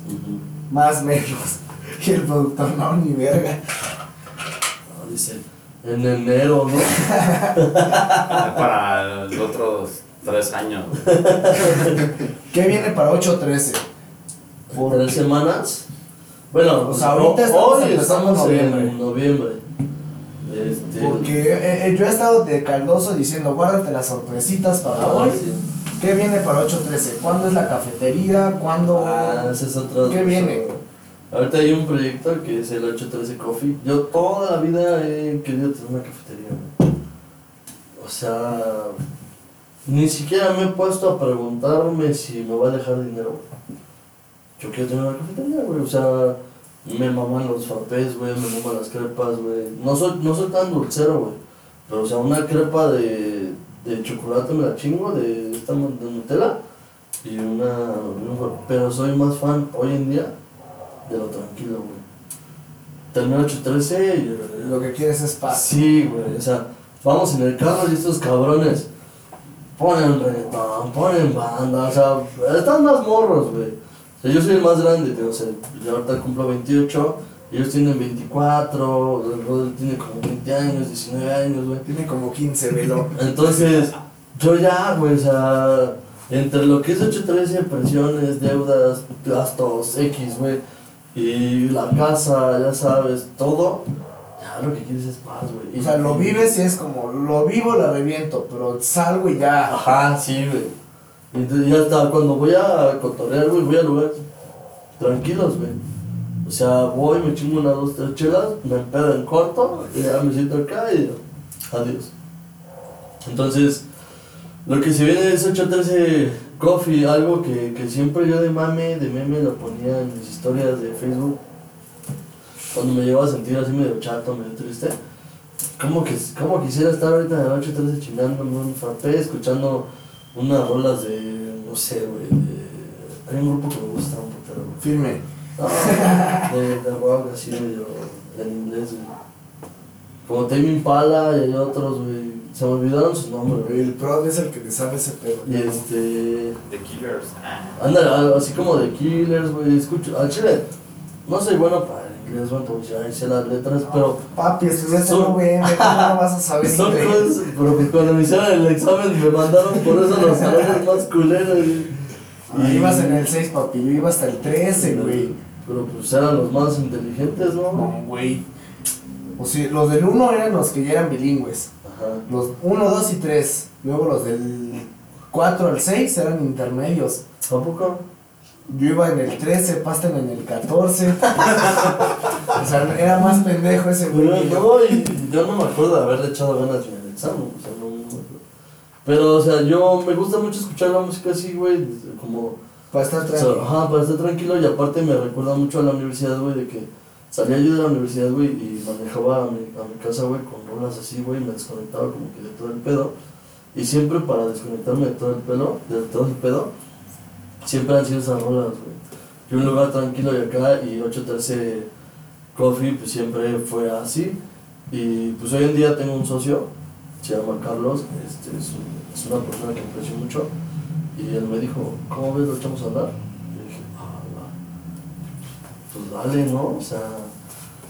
Más o menos. Y el productor no, ni verga. No, dice, en enero, ¿no? Para los otros tres años. ¿Qué viene para 813? Por tres semanas. Bueno, sea, ahorita estamos hoy estamos noviembre. en noviembre. Porque eh, eh, yo he estado de caldoso diciendo, guárdate las sorpresitas para ah, hoy. sí. ¿Qué viene para 813? ¿Cuándo es la cafetería? ¿Cuándo...? Ah, ese es otro. ¿Qué viene? Ahorita hay un proyecto que es el 813 Coffee. Yo toda la vida he querido tener una cafetería. O sea, ni siquiera me he puesto a preguntarme si me va a dejar dinero. Yo quiero tener una cafetería, güey. O sea, me maman los frappés, güey, me maman las crepas, güey. No soy, no soy tan dulcero, güey. Pero, o sea, una crepa de, de chocolate me la chingo, de esta de Nutella. Y una, un- Pero soy más fan hoy en día de lo tranquilo, güey. Termino 813 y... Lo que quieres es paz. Sí, güey, o sea, vamos en el carro y estos cabrones ponen reggaetón, ponen banda, o sea, están más morros, güey. O sea, yo soy el más grande, te- o sea, yo ahorita cumplo 28, ellos tienen 24, el brother tiene como 20 años, 19 años, güey. Tiene como 15, velo. Entonces, yo ya, güey, o sea, entre lo que es 813, pensiones, deudas, gastos, X, güey, y la casa, ya sabes, todo, ya lo que quieres es paz, güey. O sea, lo vives y es como, lo vivo, la reviento, pero salgo y ya. Ajá, sí, güey. Y Entonces ya está, cuando voy a cotorrear, güey, voy a lugares tranquilos, güey. O sea, voy, me chingo unas dos, tres chelas, me pedo en corto, y ya me siento acá y adiós. Entonces, lo que se viene es 813 Coffee, algo que, que siempre yo de mame, de meme lo ponía en mis historias de Facebook. Cuando me llevaba a sentir así medio chato, medio triste. Como que como quisiera estar ahorita en la noche 13 chingándome un frappé, escuchando unas rolas de, no sé, güey, de... Hay un grupo que me gusta un putero, güey. Firme. No, de, de rock así medio en inglés, güey. Como Tame Impala y hay otros, güey. Se me olvidaron sus nombres, güey. El pro es el que te sabe ese pedo. Y este... The Killers. Ah. Ándale, así como de Killers, güey. Escucho, al chile, no soy bueno para güey, pues ya hice las letras, pero... Papi, estudiaste Son- UVM, ¿cómo no vas a saber Son cosas, pero pues cuando me hicieron el examen me mandaron por eso los salones más culeros. Y, Ah, ibas en el 6, papi, yo iba hasta el 13, güey. Pero pues eran los más inteligentes, ¿no? No, güey. O sea, los del 1 eran los que ya eran bilingües. Ajá. Los 1, 2 y 3. Luego los del 4 al 6 eran intermedios. ¿A poco? Yo iba en el 13, Pasten en el 14. o sea, era más pendejo ese güey. Que yo. no, y yo no me acuerdo de haberle echado ganas en el examen, o sea, no. Pero, o sea, yo me gusta mucho escuchar la música así, güey, como... Para estar o sea, tranquilo. ajá, para estar tranquilo y aparte me recuerda mucho a la universidad, güey, de que salía yo de la universidad, güey, y manejaba a mi, a mi casa, güey, con rolas así, güey, me desconectaba como que de todo el pedo. Y siempre para desconectarme de todo el pelo, de todo el pedo, siempre han sido esas rolas, güey. Un lugar tranquilo y acá, y 813 Coffee, pues siempre fue así. Y pues hoy en día tengo un socio, se llama Carlos, este, es, un- es una persona que aprecio mucho. Y él me dijo, ¿cómo ves? ¿Lo echamos a andar? Y dije, ah, va. pues dale, ¿no? O sea,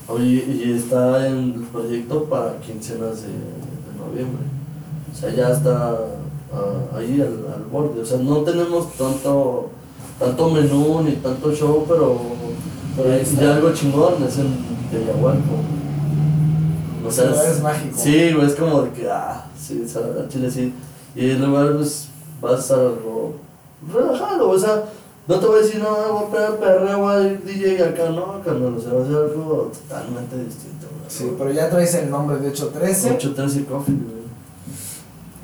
oye, y está en el proyecto para quincenas de, de noviembre. O sea, ya está ah, ahí al, al borde. O sea, no tenemos tanto, tanto menú ni tanto show, pero, Pero ahí ya algo chingón es en Teyahualco. O sea, es mágico. Sí, güey, es como de que, ah, sí, o sea, chile sí. Y el lugar, pues, va a estar algo relajado, o sea, no te voy a decir, no, voy a pegar perreo, voy a ir DJ acá, no, carnal, o sea, va a ser algo totalmente distinto, güey. Sí, pero ya traes el nombre de 813. 813 Coffee, güey.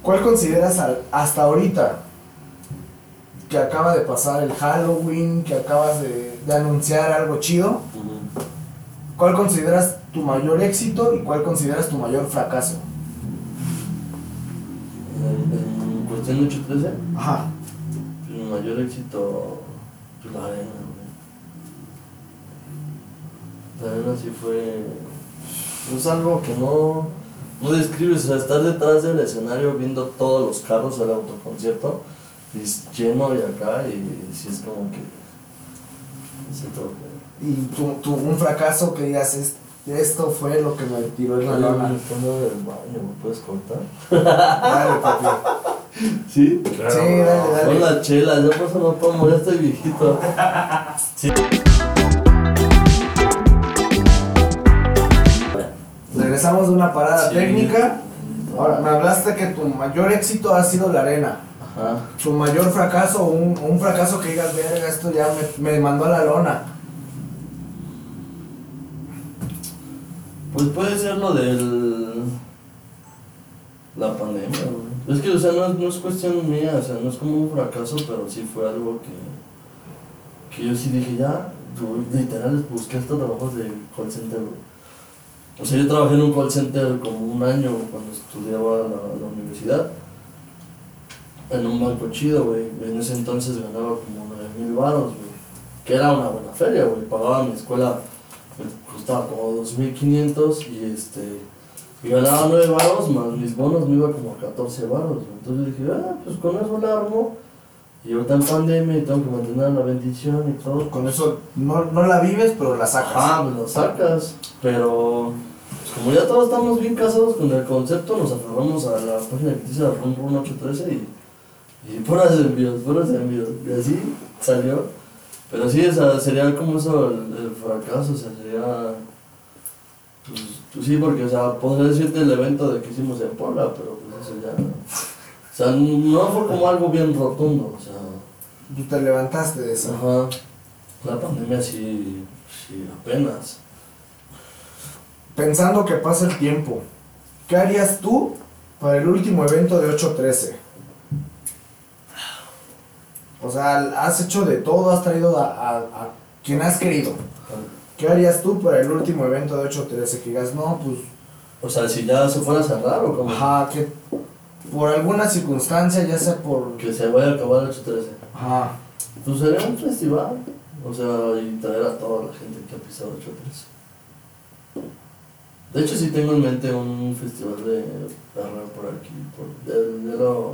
¿Cuál consideras al- hasta ahorita que acaba de pasar el Halloween, que acabas de, de anunciar algo chido? ¿Cuál consideras tu mayor éxito y cuál consideras tu mayor fracaso? En, en cuestión de 813, Ajá. mi mayor éxito, pues, la arena, güey. La arena sí fue, pues, algo que no, no describes, o sea, estar detrás del escenario viendo todos los carros del autoconcierto, y es lleno y acá, y sí es como que, siento que... Y tu, tu- un fracaso que digas, "Es- esto fue lo que me tiró en la lona. del baño, ¿me puedes cortar? Dale, papi. ¿Sí? Claro, Sí, dale, dale. Son las chelas, yo por eso no tomo, ya estoy viejito. Sí. Regresamos de una parada Sí. técnica. Ahora, me hablaste que tu mayor éxito ha sido la arena. Ajá. Tu mayor fracaso, un, un fracaso que digas, verga, esto ya me, me mandó a la lona. Pues puede ser lo del. La pandemia, güey. Es que, o sea, no, es- no es cuestión mía, o sea, no es como un fracaso, pero sí fue algo que. que yo sí dije, ya, yo literal busqué hasta trabajos de call center, güey. O sea, yo trabajé en un call center como un año cuando estudiaba la, la universidad. En un banco chido, güey. En ese entonces ganaba como 9 mil baros, güey. Que era una buena feria, güey. Pagaba mi escuela, me costaba como 2.500 y este... Y ganaba 9 baros, más mis bonos me iba como a 14 baros. Entonces dije, ah, pues con eso la armo. Y ahorita en pandemia y tengo que mantener la bendición y todo. Con eso no, no la vives, pero la sacas. Ah, pues lo sacas, pero como ya todos estamos bien casados con el concepto, nos aferramos a la página que dice Run Run 813 y, y puras envíos, puras envíos. Y así salió. Pero sí, o sea, sería como eso el, el fracaso, o sea, sería. Pues, pues sí, porque, o sea, podría decirte el evento de que hicimos en Puebla, pero pues eso ya. O sea, no fue como algo bien rotundo, o sea. Tú te levantaste de eso. Ajá. La pandemia sí, sí, apenas. Pensando que pasa el tiempo, ¿qué harías tú para el último evento de 813? O sea, has hecho de todo, has traído a, a, a quien has querido. ¿Qué harías tú para el último evento de 813? Que digas, no, pues, O sea, si ya se fuera a cerrar o como ajá, que por alguna circunstancia, ya sea por... que se vaya a acabar el 813. Ajá, Pues sería un festival. O sea, y traer a toda la gente que ha pisado 813. De hecho, sí tengo en mente un festival de perra por aquí. Por, ya, ya lo,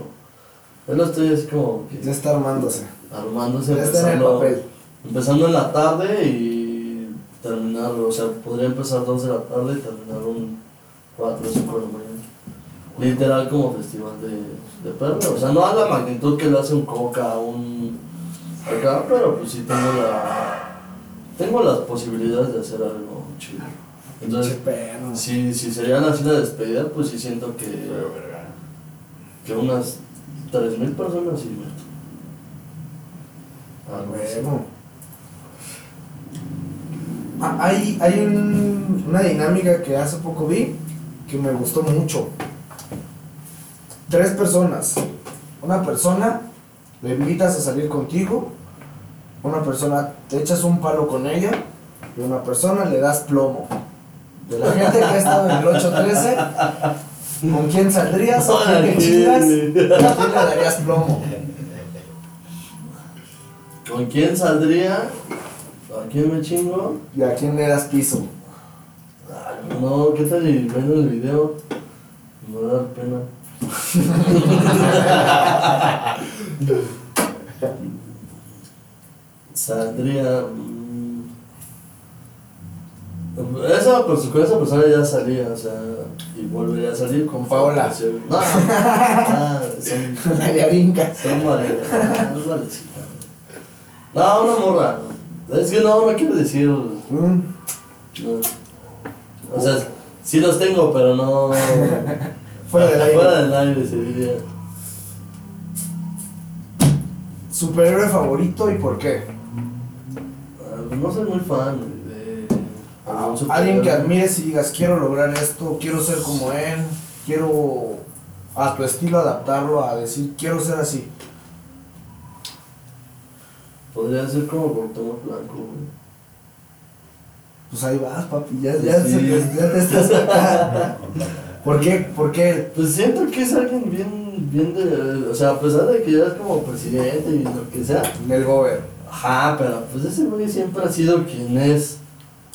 ya lo estoy así como que ya está armándose. armándose, Ya está en el empezando, papel. empezando en la tarde y terminar, o sea, podría empezar 2 de la tarde y terminar un 4 o 5 de la mañana. Literal como festival de, de perro, o sea, no a la magnitud que lo hace un coca, un acá, pero pues sí tengo la tengo las posibilidades de hacer algo chido. Entonces, si, si sería la cena de despedida, pues sí siento que, que unas 3.000 personas sí meto. Algo así. Huevo. Ah, Hay, hay un- una dinámica que hace poco vi que me gustó mucho. Tres personas. Una persona le invitas a salir contigo. Una persona te echas un palo con ella. Y una persona le das plomo. De la gente que ha estado en el 813, ¿con quién saldrías? ¿A quién te chingas? ¿Y a quién le darías plomo? ¿Con quién saldría? ¿A quién me chingo? ¿Y a quién le das piso? Ay, no, ¿qué tal y ven el video? Me va a dar pena. Saldría. Esa, pues, con esa persona ya salía, o sea, y volvería a salir Con Paola. No, ah, son, vinca. son valeras, no una morra. Es que no, no quiero decir. Mm, No. O sea, sí los tengo, pero no. Fuera del aire. Fuera del aire se diría. Superhéroe favorito y por qué? Ah, pues no soy muy fan. Alguien que admires y digas, quiero lograr esto, quiero ser como él, quiero a tu estilo adaptarlo, a decir, quiero ser así. Podría ser como Cuauhtémoc Blanco, güey. Pues ahí vas, papi, ya, ya, Sí. se te, ya te estás acá. ¿Por qué? ¿Por qué? Pues siento que es alguien bien, bien de. O sea, a pesar de que ya es como presidente y lo que sea. Del gober. Ajá, pero pues ese güey siempre ha sido quien es.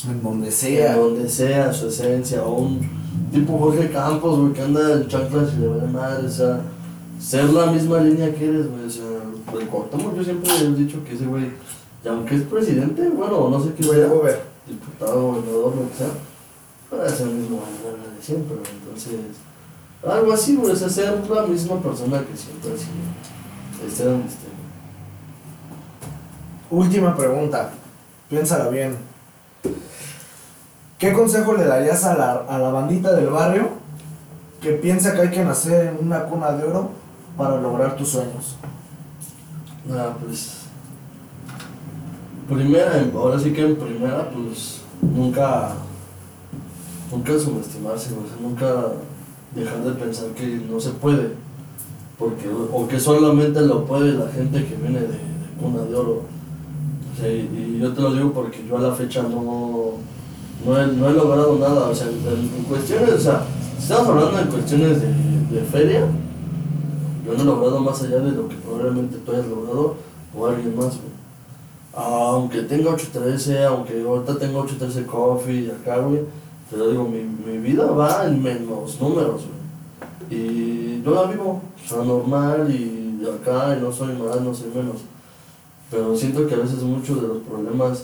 En donde En sea. donde sea su esencia, o un tipo Jorge Campos, güey, que anda en chanclas y le vale madre, o sea, ser la misma línea que eres, güey, o sea, el Cuauhtémoc yo siempre he dicho que ese güey, y aunque es presidente, bueno, no sé qué gober. diputado, gobernador, lo que sea, pero es el mismo güey, de siempre, güey, entonces, algo así, güey, o sea, ser la misma persona que siempre ha sido, esté donde esté, güey. Última pregunta. Piénsala bien. ¿Qué consejo le darías a la, a la bandita del barrio que piensa que hay que nacer en una cuna de oro para lograr tus sueños? Ah, pues. Primera, ahora sí que en primera, pues. Nunca. Nunca subestimarse, o sea, nunca dejar de pensar que no se puede. Porque, o que solamente lo puede la gente que viene de, de cuna de oro. O sea, y, y yo te lo digo porque yo a la fecha no. No he, no he logrado nada, o sea, en, cuestiones, o sea, si estamos hablando en cuestiones de, de feria, yo no he logrado más allá de lo que probablemente tú hayas logrado o alguien más, güey. Aunque tenga 813, aunque ahorita tenga 813 coffee y acá, güey, te lo digo, mi, mi vida va en menos números, güey. Y yo la vivo, o sea, normal y acá, y no soy más, no soy menos. Pero siento que a veces muchos de los problemas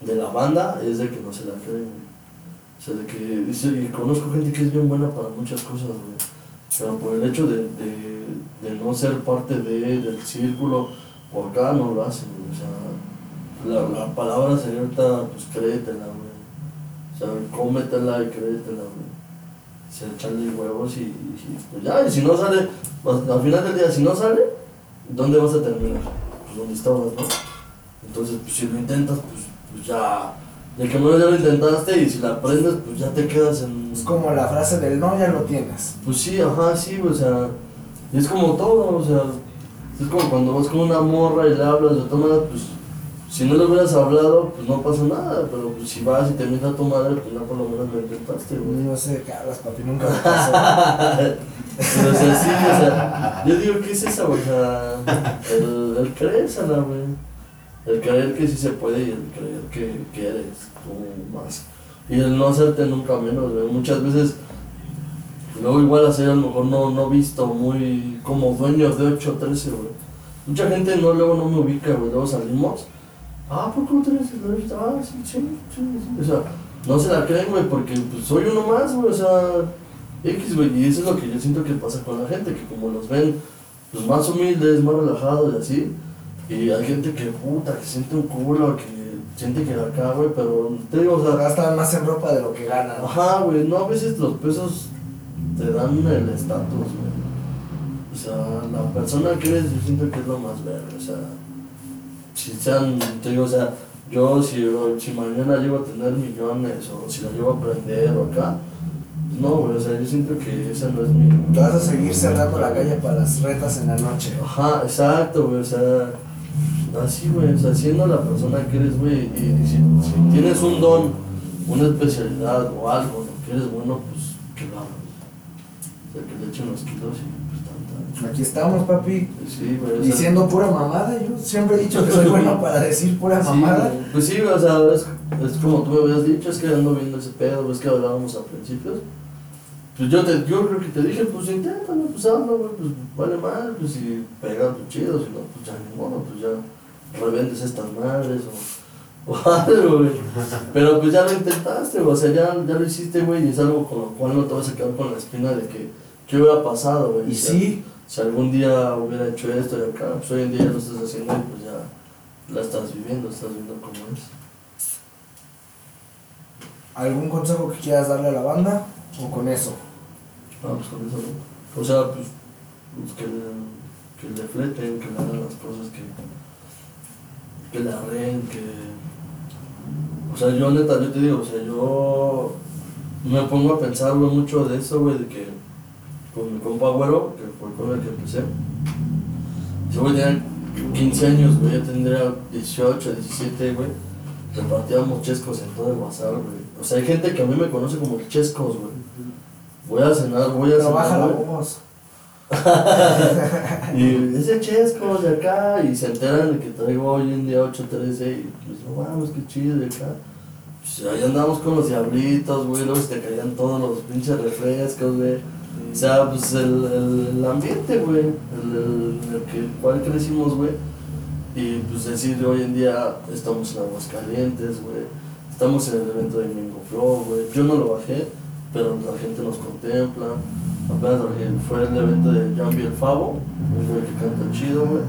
de la banda es de que no se la creen. O sea, de que dice, y conozco gente que es bien buena para muchas cosas, güey. Pero por el hecho de, de, de no ser parte de, del círculo, o acá no lo hacen. O sea, la, la palabra sería ahorita, pues créetela, güey. O sea, cómetela y créetela, güey. O sea, echarle huevos y, y, pues ya, y si no sale, pues, al final del día, si no sale, ¿dónde vas a terminar? Pues donde estabas, ¿no? Entonces, pues si lo intentas, pues ya, de que menos ya lo intentaste y si la aprendes, pues ya te quedas en... Es como la frase del no, ya lo tienes. Pues sí, ajá, sí, o sea, y es como todo, o sea, es como cuando vas con una morra y le hablas de todas maneras, pues, si no le hubieras hablado, pues no pasa nada, pero pues si vas y te invitas a tu madre, pues ya por lo menos lo intentaste, güey. No sé de qué hablas, papi, nunca me pasó. Pero o sea, sí, o sea, yo digo, ¿qué es esa, güey? O sea, el, el güey. El creer que sí se puede y el creer que, que eres tú más. Y el no hacerte nunca menos, güey. Muchas veces, luego igual así a lo mejor no, no visto muy como dueño de 8 o 13, güey. Mucha gente no, luego no me ubica, güey. Luego salimos. Ah, ¿por qué no tienes el? Ah, sí, sí, sí, sí. O sea, no se la creen, güey, porque pues, soy uno más, güey. O sea, X, güey. Y eso es lo que yo siento que pasa con la gente, que como los ven pues, más humildes, más relajados y así. Y hay gente que puta, que siente un culo, que siente que acá, güey, pero te digo, o sea, Gastan más en ropa de lo que ganan. Ajá, güey, no, a veces los pesos te dan el estatus, güey. O sea, la persona que eres, yo siento que es lo más verde, o sea, si sean, te digo, o sea, yo si, si mañana llego a tener millones, o si la llego a aprender, o acá, no, güey, o sea, yo siento que esa no es mi... Te vas a seguir cerrando la calle para las retas en la noche. Ajá, exacto, güey, o sea, así, güey, o sea, siendo la persona que eres, güey, y, y si, si tienes un don, una especialidad o algo, lo que eres bueno, pues que lo hagas. O sea, que le echen los kilos y pues tanta. Aquí estamos, papi. Sí, güey, sea, Diciendo pura mamada. Yo siempre he dicho que soy bueno para decir pura sí, mamada. Pues sí, o sea, es, es como tú me habías dicho, es que ando viendo ese pedo, ves que hablábamos a principios. Pues yo, te, yo creo que te dije, pues inténtalo, pues hazlo, güey, pues vale mal, pues si pega, pues chido, si no, pues ya ni modo, pues ya revendes estas madres o, o algo, güey. Pero pues ya lo intentaste, güey, o sea, ya, ya lo hiciste, güey, y es algo con lo cual no te vas a quedar con la espina de que, ¿qué hubiera pasado, güey? Y Si- sí, Si algún día hubiera hecho esto y acá, pues hoy en día ya lo estás haciendo y pues ya la estás viviendo, estás viendo cómo es. ¿algún consejo que quieras darle a la banda? ¿O con eso? Ah, pues con eso, ¿no? O sea, pues, pues que, le, que le fleten, que le hagan las cosas que, que le arreen, que... O sea, yo neta, yo te digo, o sea, yo me pongo a pensar, güey, mucho de eso, güey, de que con mi compa que fue con el que empecé, yo güey tenía 15 años, güey, yo tendría 18, 17, güey, repartíamos chescos en todo el bazar, güey. O sea, hay gente que a mí me conoce como chescos, güey. Voy a cenar, voy a Pero baja cenar, voz. Y ese chesco de acá, y se enteran de que traigo hoy en día 813, y pues no vamos, qué chido de acá. Pues ahí andamos con los diablitos, güey, luego se te caían todos los pinches refrescos, güey. O sea, pues el, el, el ambiente, güey, el, el, en el que, cual crecimos, güey. Y pues decir, hoy en día estamos en Aguascalientes, güey. Estamos en el evento de Mingo Flow, güey. Yo no lo bajé, pero la gente nos contempla. Apenas fue el evento de Jambi el Favo, un güey que canta chido, güey.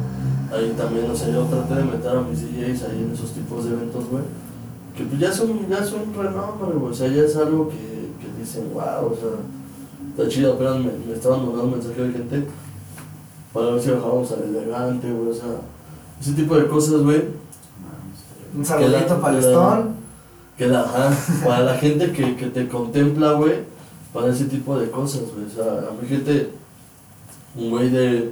Ahí también, o sea, yo traté de meter a mis DJs ahí en esos tipos de eventos, güey. Que pues ya son, ya son renombre, güey. O sea, ya es algo que, que dicen, wow, o sea, está chido. Apenas me, me estaban mandando un mensaje de gente para ver si bajábamos al elegante, güey. O sea, ese tipo de cosas, güey. Un saludito para el Stone. Que la, ajá, para la gente que, que te contempla, güey, para ese tipo de cosas, güey. O sea, a mi gente, un güey de,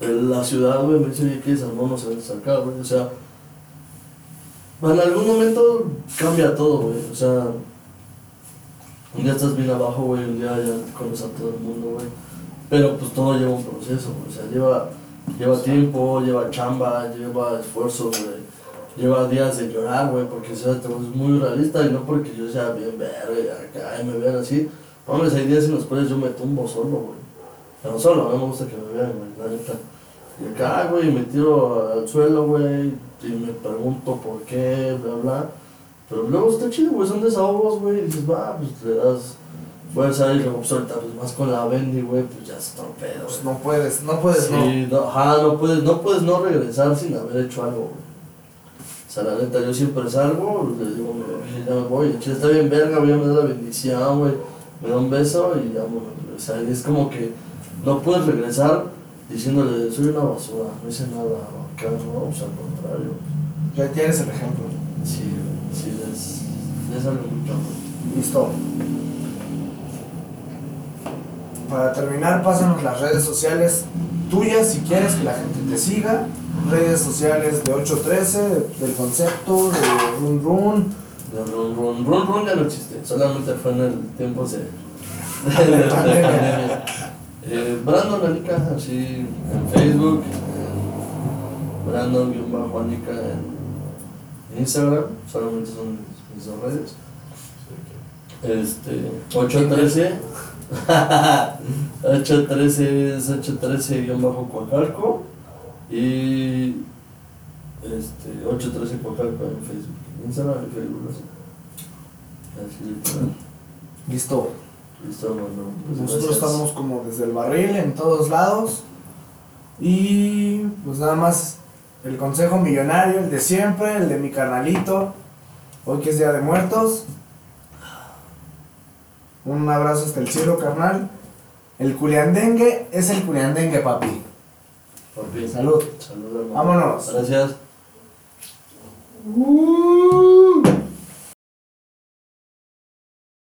de la ciudad, güey, me dice, ¿qué es hermano se acá, güey? O sea, en algún momento cambia todo, güey. O sea, un día estás bien abajo, güey, un día ya conoces a todo el mundo, güey. Pero pues todo lleva un proceso, güey. O sea, lleva, lleva tiempo, lleva chamba, lleva esfuerzo, güey. Lleva días de llorar, güey, porque o sea, vuelves muy realista y no porque yo sea bien verga y acá y me vean así. Mames, hay días en los cuales yo me tumbo solo, güey. Pero solo, a mí me gusta que me vean, güey, la neta. Y acá, güey, me tiro al suelo, güey, y me pregunto por qué, bla, bla. Pero luego está chido, güey, son desahogos, güey, y dices, va, pues le das fuerza y luego pues ahorita, pues más con la bendy, güey, pues ya es otro pedo, Pues no puedes, no puedes, no. Sí, no, ajá, no puedes, no puedes no regresar sin haber hecho algo, güey. O sea, la neta, yo siempre salgo, le digo, "Oye, ya me voy, el chile está bien verga, güey, me da la bendición, güey, me da un beso y ya, bueno, o sea, es como que no puedes regresar diciéndole, soy una basura, no hice nada, o acá, no, pues al contrario. Ya tienes el ejemplo. Sí, sí, es, es algo muy cabrón. Listo. Para terminar, pásanos las redes sociales tuyas si quieres que la gente te siga. Redes sociales de 813, del concepto, de Run Run. De Run Run, Run Run ya no existe, solamente fue en el tiempo de, De de la pandemia. Eh, Brandon Anica, así en Facebook, eh, Brandon-Anica en Instagram, solamente son mis dos redes. Este, 813, 813 es 813-Coacalco y este, 813 Coacalco en Facebook, Instagram y Facebook, así. Listo. Listo, hermano. Pues Nosotros gracias. estamos como desde el barril en todos lados. Y pues nada más el consejo millonario, el de siempre, el de mi carnalito. Hoy que es Día de Muertos. Un abrazo hasta el cielo, carnal. El culiandengue es el culiandengue, papi. Por. Salud. Salud. Vámonos. Gracias. Mm.